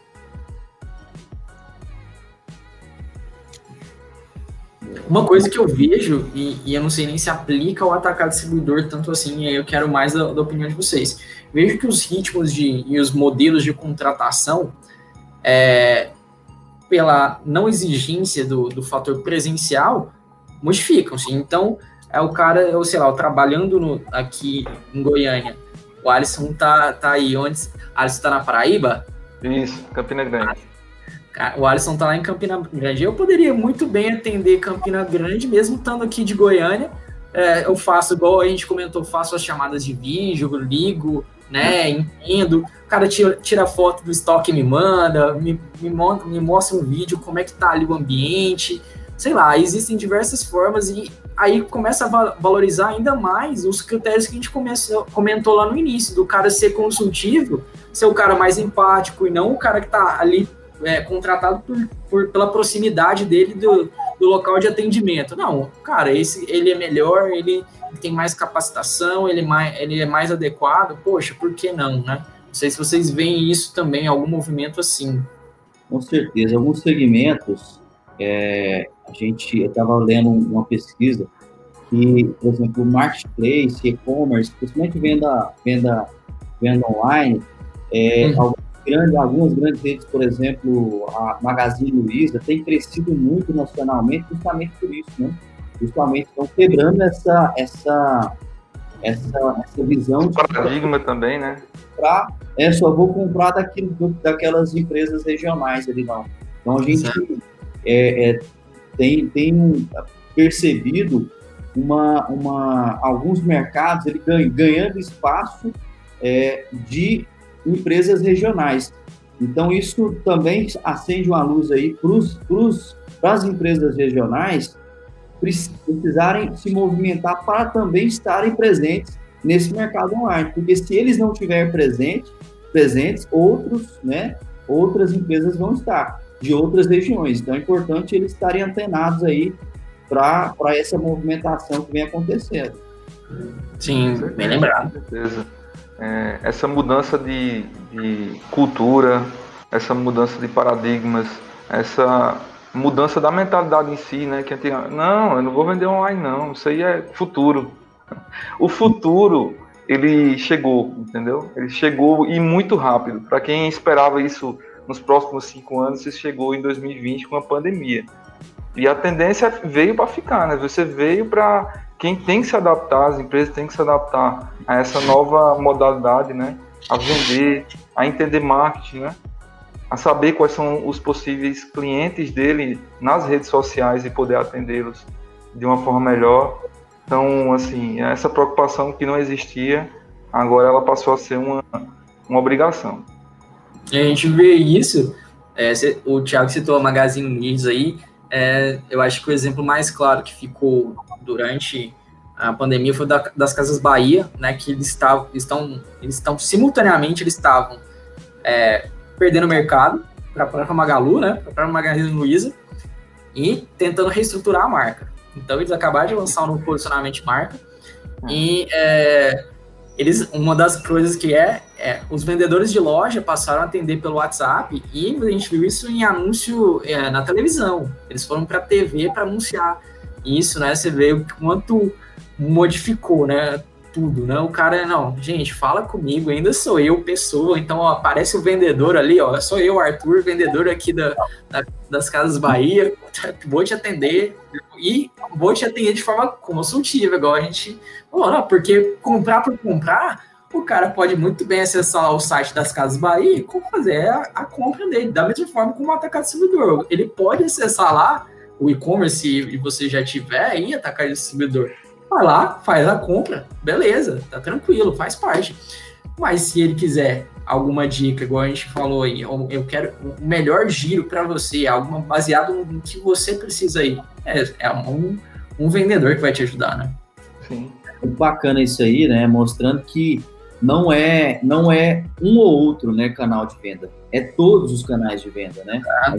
Uma coisa que eu vejo, e, e, eu não sei nem se aplica ao atacado distribuidor tanto assim, eu quero mais da, da, opinião de vocês. Vejo que os ritmos de, e os modelos de contratação, é, pela não exigência do, do fator presencial, modificam-se. Então, é o cara, eu sei lá, trabalhando no, aqui em Goiânia, o Alisson tá, tá aí, onde? Alisson tá na Paraíba? Isso, Campina Grande. O Alisson tá lá em Campina Grande. Eu poderia muito bem atender Campina Grande, mesmo estando aqui de Goiânia. É, eu faço, igual a gente comentou, faço as chamadas de vídeo, ligo, né? Entendo. O cara tira, tira foto do estoque e me manda, me, me, me mostra um vídeo, como é que tá ali o ambiente. Sei lá, existem diversas formas e aí começa a valorizar ainda mais os critérios que a gente começou, comentou lá no início, do cara ser consultivo, ser o cara mais empático e não o cara que tá ali é, contratado por, por, pela proximidade dele do, do local de atendimento. Não, cara, esse ele é melhor, ele tem mais capacitação, ele, mais, ele é mais adequado. Poxa, por que não, né? Não sei se vocês veem isso também, algum movimento assim. Com certeza, alguns segmentos, é, a gente, eu estava lendo uma pesquisa que, por exemplo, marketplace, e-commerce, principalmente venda, venda, venda online, é, uhum grandes, algumas grandes redes, por exemplo, a Magazine Luiza, tem crescido muito nacionalmente justamente por isso, né? Justamente estão quebrando essa, essa, essa, essa visão. de paradigma de, também, né? Pra, é, só vou comprar daquilo, daquelas empresas regionais ali, não. Então, a gente é, é, tem, tem percebido uma, uma, alguns mercados ele ganhando espaço é, de empresas regionais. Então, isso também acende uma luz aí para as empresas regionais precisarem se movimentar para também estarem presentes nesse mercado online, porque se eles não estiverem presente, presentes, outros, né, outras empresas vão estar de outras regiões. Então é importante eles estarem antenados aí para essa movimentação que vem acontecendo. Sim, bem lembrado. Com certeza é, essa mudança de, de cultura, essa mudança de paradigmas, essa mudança da mentalidade em si, né? Que não, eu não vou vender online, não. Isso aí é futuro. O futuro ele chegou, entendeu? Ele chegou e muito rápido. Para quem esperava isso nos próximos cinco anos, isso chegou em 2020 com a pandemia. E a tendência veio para ficar, né? Você veio para quem tem que se adaptar, as empresas têm que se adaptar a essa nova modalidade, né? A vender, a entender marketing, né? A saber quais são os possíveis clientes dele nas redes sociais e poder atendê-los de uma forma melhor. Então, assim, essa preocupação que não existia, agora ela passou a ser uma, uma obrigação. A gente vê isso, é, o Thiago citou a Magazine Luiza aí, é, eu acho que o exemplo mais claro que ficou durante a pandemia foi da, das Casas Bahia, né, que eles estavam, estão, eles estão simultaneamente eles estavam é, perdendo mercado para a Magalu, né, para a Magazine Luiza e tentando reestruturar a marca. Então eles acabaram de lançar um novo posicionamento de marca e é, eles, uma das coisas que é, é, os vendedores de loja passaram a atender pelo WhatsApp e a gente viu isso em anúncio é, na televisão. Eles foram para a TV para anunciar isso, né? Você vê o quanto modificou, né? Tudo, né? O cara, não, gente, fala comigo, ainda sou eu, pessoa. Então, ó, aparece o vendedor ali, ó, sou eu, Arthur, vendedor aqui da, da das Casas Bahia, vou te atender e vou te atender de forma consultiva, igual a gente falou, porque comprar por comprar, o cara pode muito bem acessar o site das Casas Bahia e fazer a, a compra dele, da mesma forma como o atacado. Ele pode acessar lá o e-commerce e você já tiver aí atacado distribuidor vai lá, faz a compra, beleza, tá tranquilo, faz parte. Mas se ele quiser alguma dica, igual a gente falou aí, eu quero o melhor giro para você, alguma baseado no que você precisa aí, é, é um, um vendedor que vai te ajudar, né? Sim. Muito bacana isso aí, né? Mostrando que não é não é um ou outro, né, canal de venda. É todos os canais de venda, né? Ah.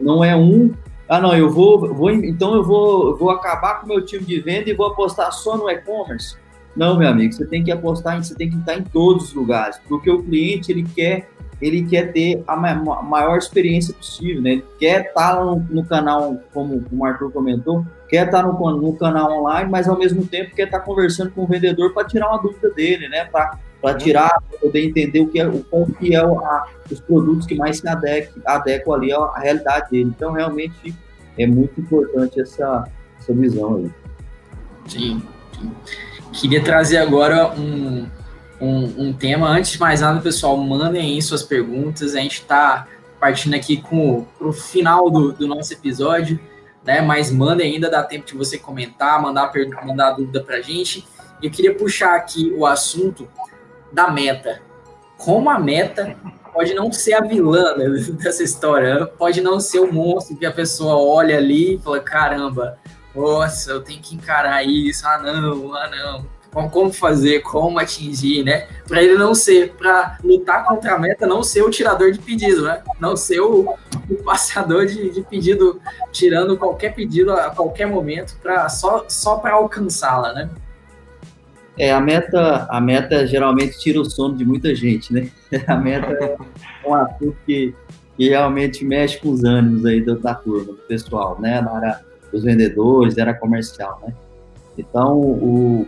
não é um ah, não, eu vou, vou então eu vou, vou acabar com o meu time de venda e vou apostar só no e-commerce. Não, meu amigo, você tem que apostar, você tem que estar em todos os lugares, porque o cliente ele quer, ele quer ter a maior experiência possível, né? Ele quer estar no, no canal, como o Arthur comentou, quer estar no, no, canal online, mas ao mesmo tempo quer estar conversando com o vendedor para tirar uma dúvida dele, né? Para para tirar, poder entender o que é, o qual que é a, os produtos que mais se adequam, adequam ali à, à, realidade dele. Então, realmente, é muito importante essa, essa visão aí. Sim, sim. Queria trazer agora um, um, um, tema. Antes de mais nada, pessoal, mandem aí suas perguntas. A gente está partindo aqui com o final do, do nosso episódio, né? Mas mandem ainda, dá tempo de você comentar, mandar, mandar dúvida para a gente. Eu queria puxar aqui o assunto da meta. Como a meta pode não ser a vilã né, dessa história, pode não ser o monstro que a pessoa olha ali e fala: caramba, nossa, eu tenho que encarar isso, ah não, ah não. Como fazer, como atingir, né? Para ele não ser, para lutar contra a meta, não ser o tirador de pedido, né? Não ser o, o passador de, de pedido, tirando qualquer pedido a qualquer momento, pra, só, só para alcançá-la, né? É, a meta, a meta geralmente tira o sono de muita gente, né? A meta é um assunto que, que realmente mexe com os ânimos aí da, turma, do pessoal, né? Na dos vendedores, era comercial, né? Então, o,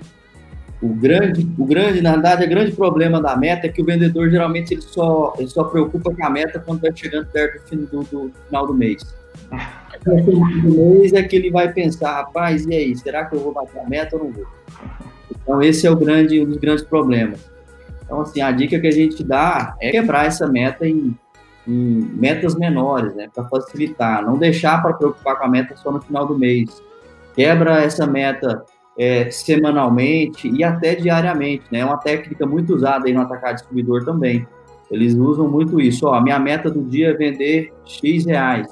o grande, o grande, na verdade, o grande problema da meta é que o vendedor geralmente ele só, ele só preocupa com a meta quando vai chegando perto do, do, do final do mês. No final do mês é que ele vai pensar, rapaz, e aí, será que eu vou bater a meta ou não vou? Então esse é o grande, um dos grandes problemas. Então assim, a dica que a gente dá é quebrar essa meta em, em metas menores, né, para facilitar, não deixar para preocupar com a meta só no final do mês. Quebra essa meta é, semanalmente e até diariamente, né? É uma técnica muito usada aí no atacado distribuidor também. Eles usam muito isso. Ó, minha meta do dia é vender X reais.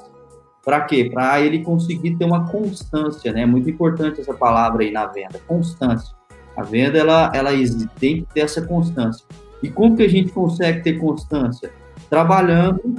Para quê? Para ele conseguir ter uma constância, né? Muito importante essa palavra aí na venda, constância. A venda, ela, ela tem que ter essa constância. E como que a gente consegue ter constância? Trabalhando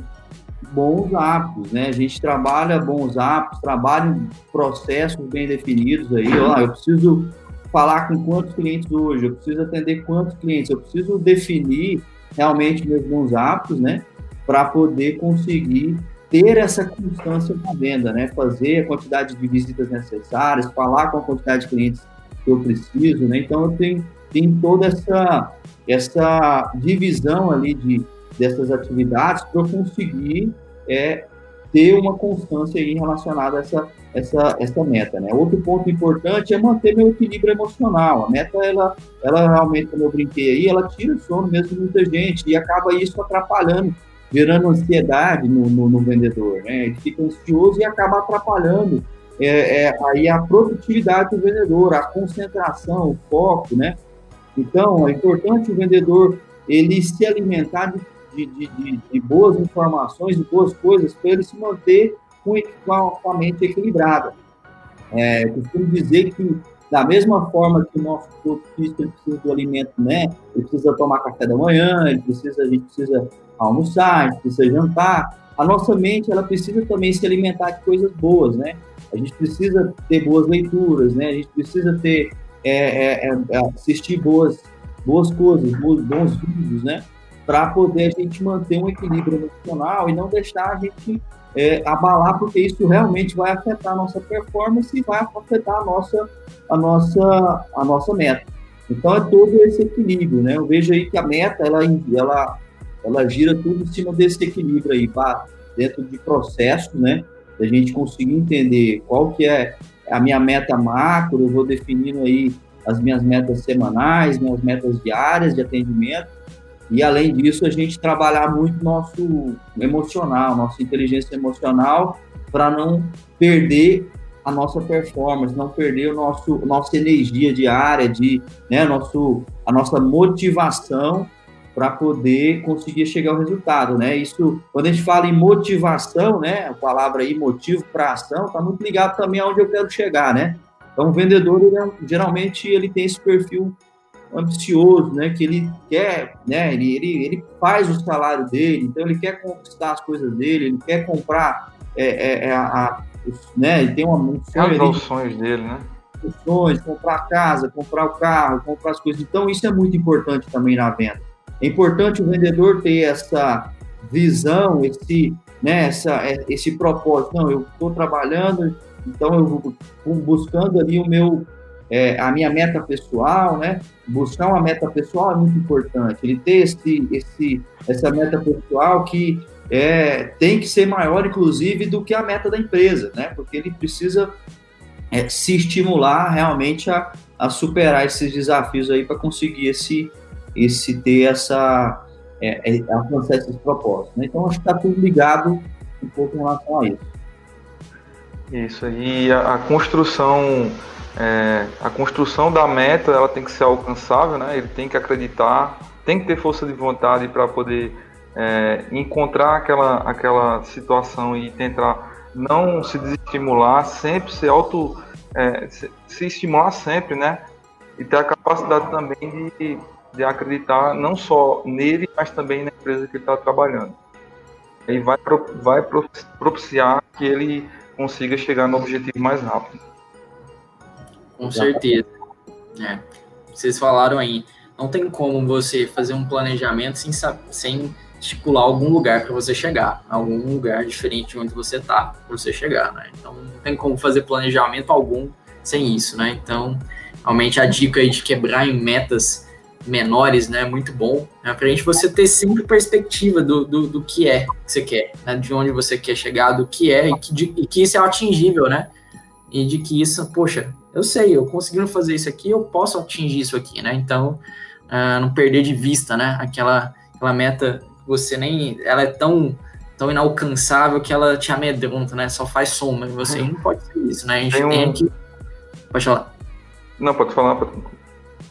bons hábitos, né? A gente trabalha bons hábitos, trabalha processos bem definidos aí. Ó, eu preciso falar com quantos clientes hoje, eu preciso atender quantos clientes, eu preciso definir realmente meus bons hábitos, né? Para poder conseguir ter essa constância na venda, né? Fazer a quantidade de visitas necessárias, falar com a quantidade de clientes que eu preciso, né? Então eu tenho, tenho toda essa essa divisão ali de dessas atividades para eu conseguir é, ter uma constância aí relacionada a essa, essa, essa meta, né? Outro ponto importante é manter meu equilíbrio emocional. A meta, ela, ela realmente, como eu brinquei aí, ela tira o sono mesmo de muita gente e acaba isso atrapalhando, gerando ansiedade no, no, no vendedor, né? Ele fica ansioso e acaba atrapalhando é, é, aí a produtividade do vendedor, a concentração, o foco, né? Então, é importante o vendedor ele se alimentar de de, de, de, boas informações, de boas coisas, para ele se manter com, com a mente equilibrada. É, eu costumo dizer que, da mesma forma que o nosso corpo físico precisa do alimento, né? Ele precisa tomar café da manhã, ele precisa, a gente precisa almoçar, a gente precisa jantar. A nossa mente, ela precisa também se alimentar de coisas boas, né? A gente precisa ter boas leituras, né? A gente precisa ter, é, é, é assistir boas, boas coisas, bons, bons vídeos, né? Para poder a gente manter um equilíbrio emocional e não deixar a gente é, abalar, porque isso realmente vai afetar a nossa performance e vai afetar a nossa, a nossa, a nossa meta. Então é todo esse equilíbrio, né? Eu vejo aí que a meta ela, ela, ela gira tudo em cima desse equilíbrio aí, para dentro de processo, né? Da gente conseguir entender qual que é a minha meta macro, eu vou definindo aí as minhas metas semanais, minhas metas diárias de atendimento e além disso, a gente trabalhar muito nosso emocional, nossa inteligência emocional, para não perder a nossa performance, não perder o nosso nossa energia diária, de, né, nosso, a nossa motivação para poder conseguir chegar ao resultado, né? Isso, quando a gente fala em motivação, né, a palavra aí motivo para ação, está muito ligado também aonde eu quero chegar, né? Então, o vendedor, ele, é, geralmente, ele tem esse perfil ambicioso, né? Que ele quer, né? Ele, ele, ele faz o salário dele, então ele quer conquistar as coisas dele, ele quer comprar é, é, é a, a né? Ele tem uma, um sonho. os sonhos dele, né? Os sonhos, comprar a casa, comprar o carro, comprar as coisas. Então isso é muito importante também na venda. É importante o vendedor ter essa visão, esse, né? Essa, é, esse propósito. Não, eu estou trabalhando, então eu vou buscando ali o meu é, a minha meta pessoal, né? Buscar uma meta pessoal é muito importante. Ele ter esse, esse, essa meta pessoal que é, tem que ser maior, inclusive, do que a meta da empresa, né? Porque ele precisa é, se estimular realmente a, a superar esses desafios aí para conseguir esse, esse ter essa é, é alcançar esses propósitos. Né? Então acho que está tudo ligado um pouco em relação a isso. Isso aí, a, a construção é, a construção da meta ela tem que ser alcançável, né? Ele tem que acreditar, tem que ter força de vontade para poder é, encontrar aquela, aquela situação e tentar não se desestimular, sempre se auto é, se, se, estimular sempre, né? E ter a capacidade também de, de acreditar não só nele, mas também na empresa que ele está trabalhando. E vai, vai propiciar que ele consiga chegar no objetivo mais rápido. Com certeza. É. Vocês falaram aí, não tem como você fazer um planejamento sem, sem estipular algum lugar para você chegar, algum lugar diferente de onde você está para você chegar, né? Então não tem como fazer planejamento algum sem isso, né? Então realmente a dica aí de quebrar em metas menores, né? Muito bom. Né, para a gente você ter sempre perspectiva do, do, do que é que você quer, né, de onde você quer chegar, do que é e que, de, e que isso é atingível, né? E de que isso, poxa, eu sei, eu conseguindo fazer isso aqui, eu posso atingir isso aqui, né? Então, uh, não perder de vista, né? Aquela, aquela meta que você nem, ela é tão tão inalcançável que ela te amedronta, né? Só faz soma em você. Não pode ser isso, né? A gente tem, um... tem que. Pode falar. Não, pode falar. Pode...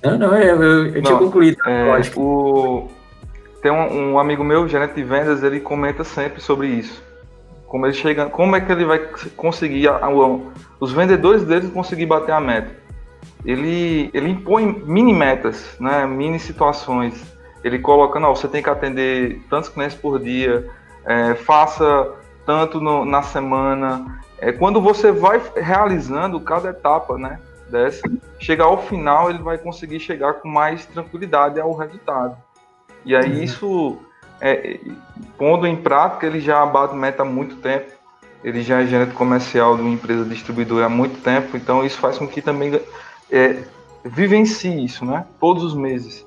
Não, não, eu, eu, eu tinha concluído. É, o... Tem um, um, amigo meu, gerente de vendas, ele comenta sempre sobre isso. Como ele chega, como é que ele vai conseguir a, a, os vendedores dele conseguir bater a meta? Ele, ele impõe mini metas, né? Mini situações. Ele coloca, não, você tem que atender tantos clientes por dia, é, faça tanto no, na semana. É, quando você vai realizando cada etapa, né? dessa, chegar ao final ele vai conseguir chegar com mais tranquilidade ao resultado. E aí uhum. isso, é, pondo em prática, ele já bate meta há muito tempo, ele já é gerente comercial de uma empresa distribuidora há muito tempo, então isso faz com que também é, vivencie isso, né? Todos os meses.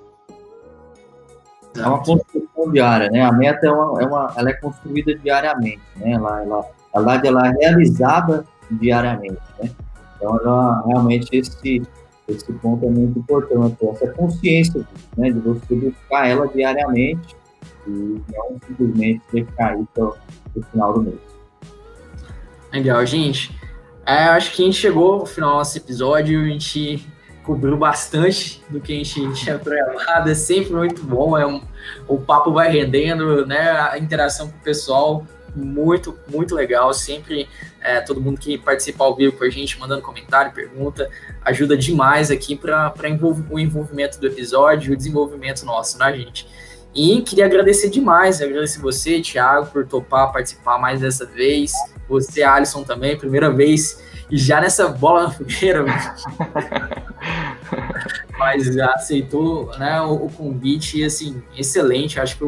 É uma construção diária, né? A meta é uma, é uma ela é construída diariamente, né? Ela, ela, ela, ela é realizada diariamente, né? Então, ela, realmente, esse, esse ponto é muito importante, essa consciência né, de você buscar ela diariamente e não simplesmente deixar isso no final do mês. Legal, gente. É, acho que a gente chegou ao final do nosso episódio, a gente cobriu bastante do que a gente tinha programado, é sempre muito bom, é um, o papo vai rendendo, né, a interação com o pessoal muito, muito legal. Sempre é, todo mundo que participa ao vivo com a gente, mandando comentário, pergunta, ajuda demais aqui para o envolvimento do episódio o desenvolvimento nosso, né, gente? E queria agradecer demais, agradecer você, Thiago, por topar participar mais dessa vez. Você, Alisson, também, primeira vez, e já nessa bola na fogueira, mas já aceitou né, o, o convite, e assim, excelente. Acho que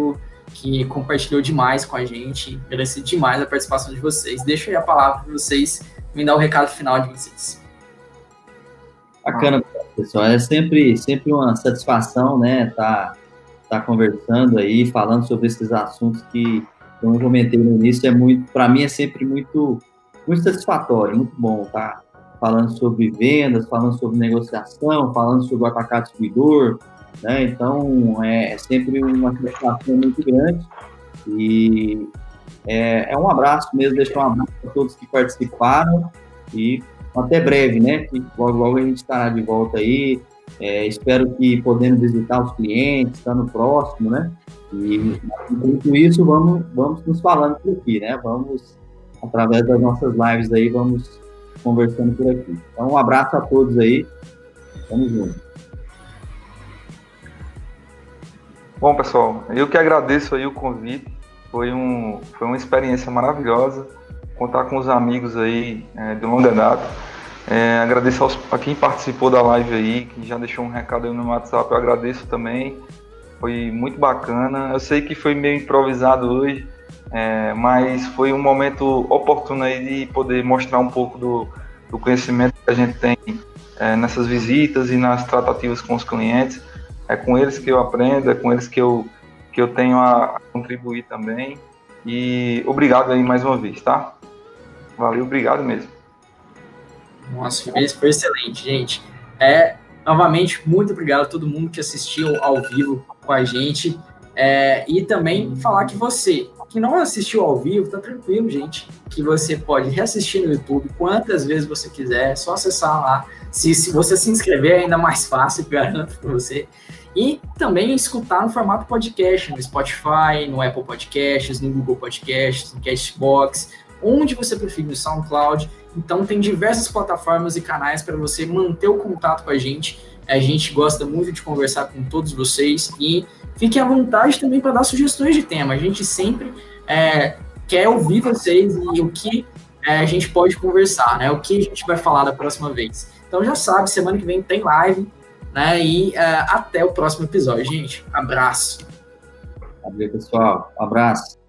que compartilhou demais com a gente. Agradecer demais a participação de vocês. Deixo aí a palavra para vocês me dar o recado final de vocês. Bacana, pessoal. É sempre, sempre uma satisfação, né, tá, tá conversando aí, falando sobre esses assuntos que, como eu comentei no início, é muito, para mim é sempre muito, muito satisfatório, muito bom, tá? Falando sobre vendas, falando sobre negociação, falando sobre o atacado distribuidor, né? Então, é, é sempre uma satisfação muito grande e é, é, um abraço mesmo, deixar um abraço para todos que participaram e até breve, né? Que logo, logo a gente estará de volta aí. É, espero que podendo visitar os clientes, estar no próximo, né? E enquanto isso, vamos, vamos nos falando por aqui, né? Vamos, através das nossas lives aí, vamos conversando por aqui. Então, um abraço a todos aí. Tamo junto. Bom, pessoal, eu que agradeço aí o convite. Foi, um, foi uma experiência maravilhosa contar com os amigos aí é, de longa data. É, agradeço aos, a quem participou da live aí, que já deixou um recado aí no WhatsApp, eu agradeço também. Foi muito bacana. Eu sei que foi meio improvisado hoje, é, mas foi um momento oportuno aí de poder mostrar um pouco do, do conhecimento que a gente tem é, nessas visitas e nas tratativas com os clientes é com eles que eu aprendo, é com eles que eu, que eu tenho a contribuir também. E obrigado aí mais uma vez, tá? Valeu, obrigado mesmo. Nossa, foi excelente, gente. É, novamente, muito obrigado a todo mundo que assistiu ao vivo com a gente. É, e também falar que você, que não assistiu ao vivo, tá tranquilo, gente. Que você pode reassistir no YouTube quantas vezes você quiser, é só acessar lá. Se, se você se inscrever, é ainda mais fácil, garanto para você. E também escutar no formato podcast, no Spotify, no Apple Podcasts, no Google Podcasts, no Castbox, onde você preferir, no SoundCloud. Então tem diversas plataformas e canais para você manter o contato com a gente. A gente gosta muito de conversar com todos vocês e fiquem à vontade também para dar sugestões de tema. A gente sempre é, quer ouvir vocês e o que é, a gente pode conversar, né? O que a gente vai falar da próxima vez. Então já sabe, semana que vem tem live. Né? E uh, até o próximo episódio, gente. Abraço. Valeu, pessoal. abraço.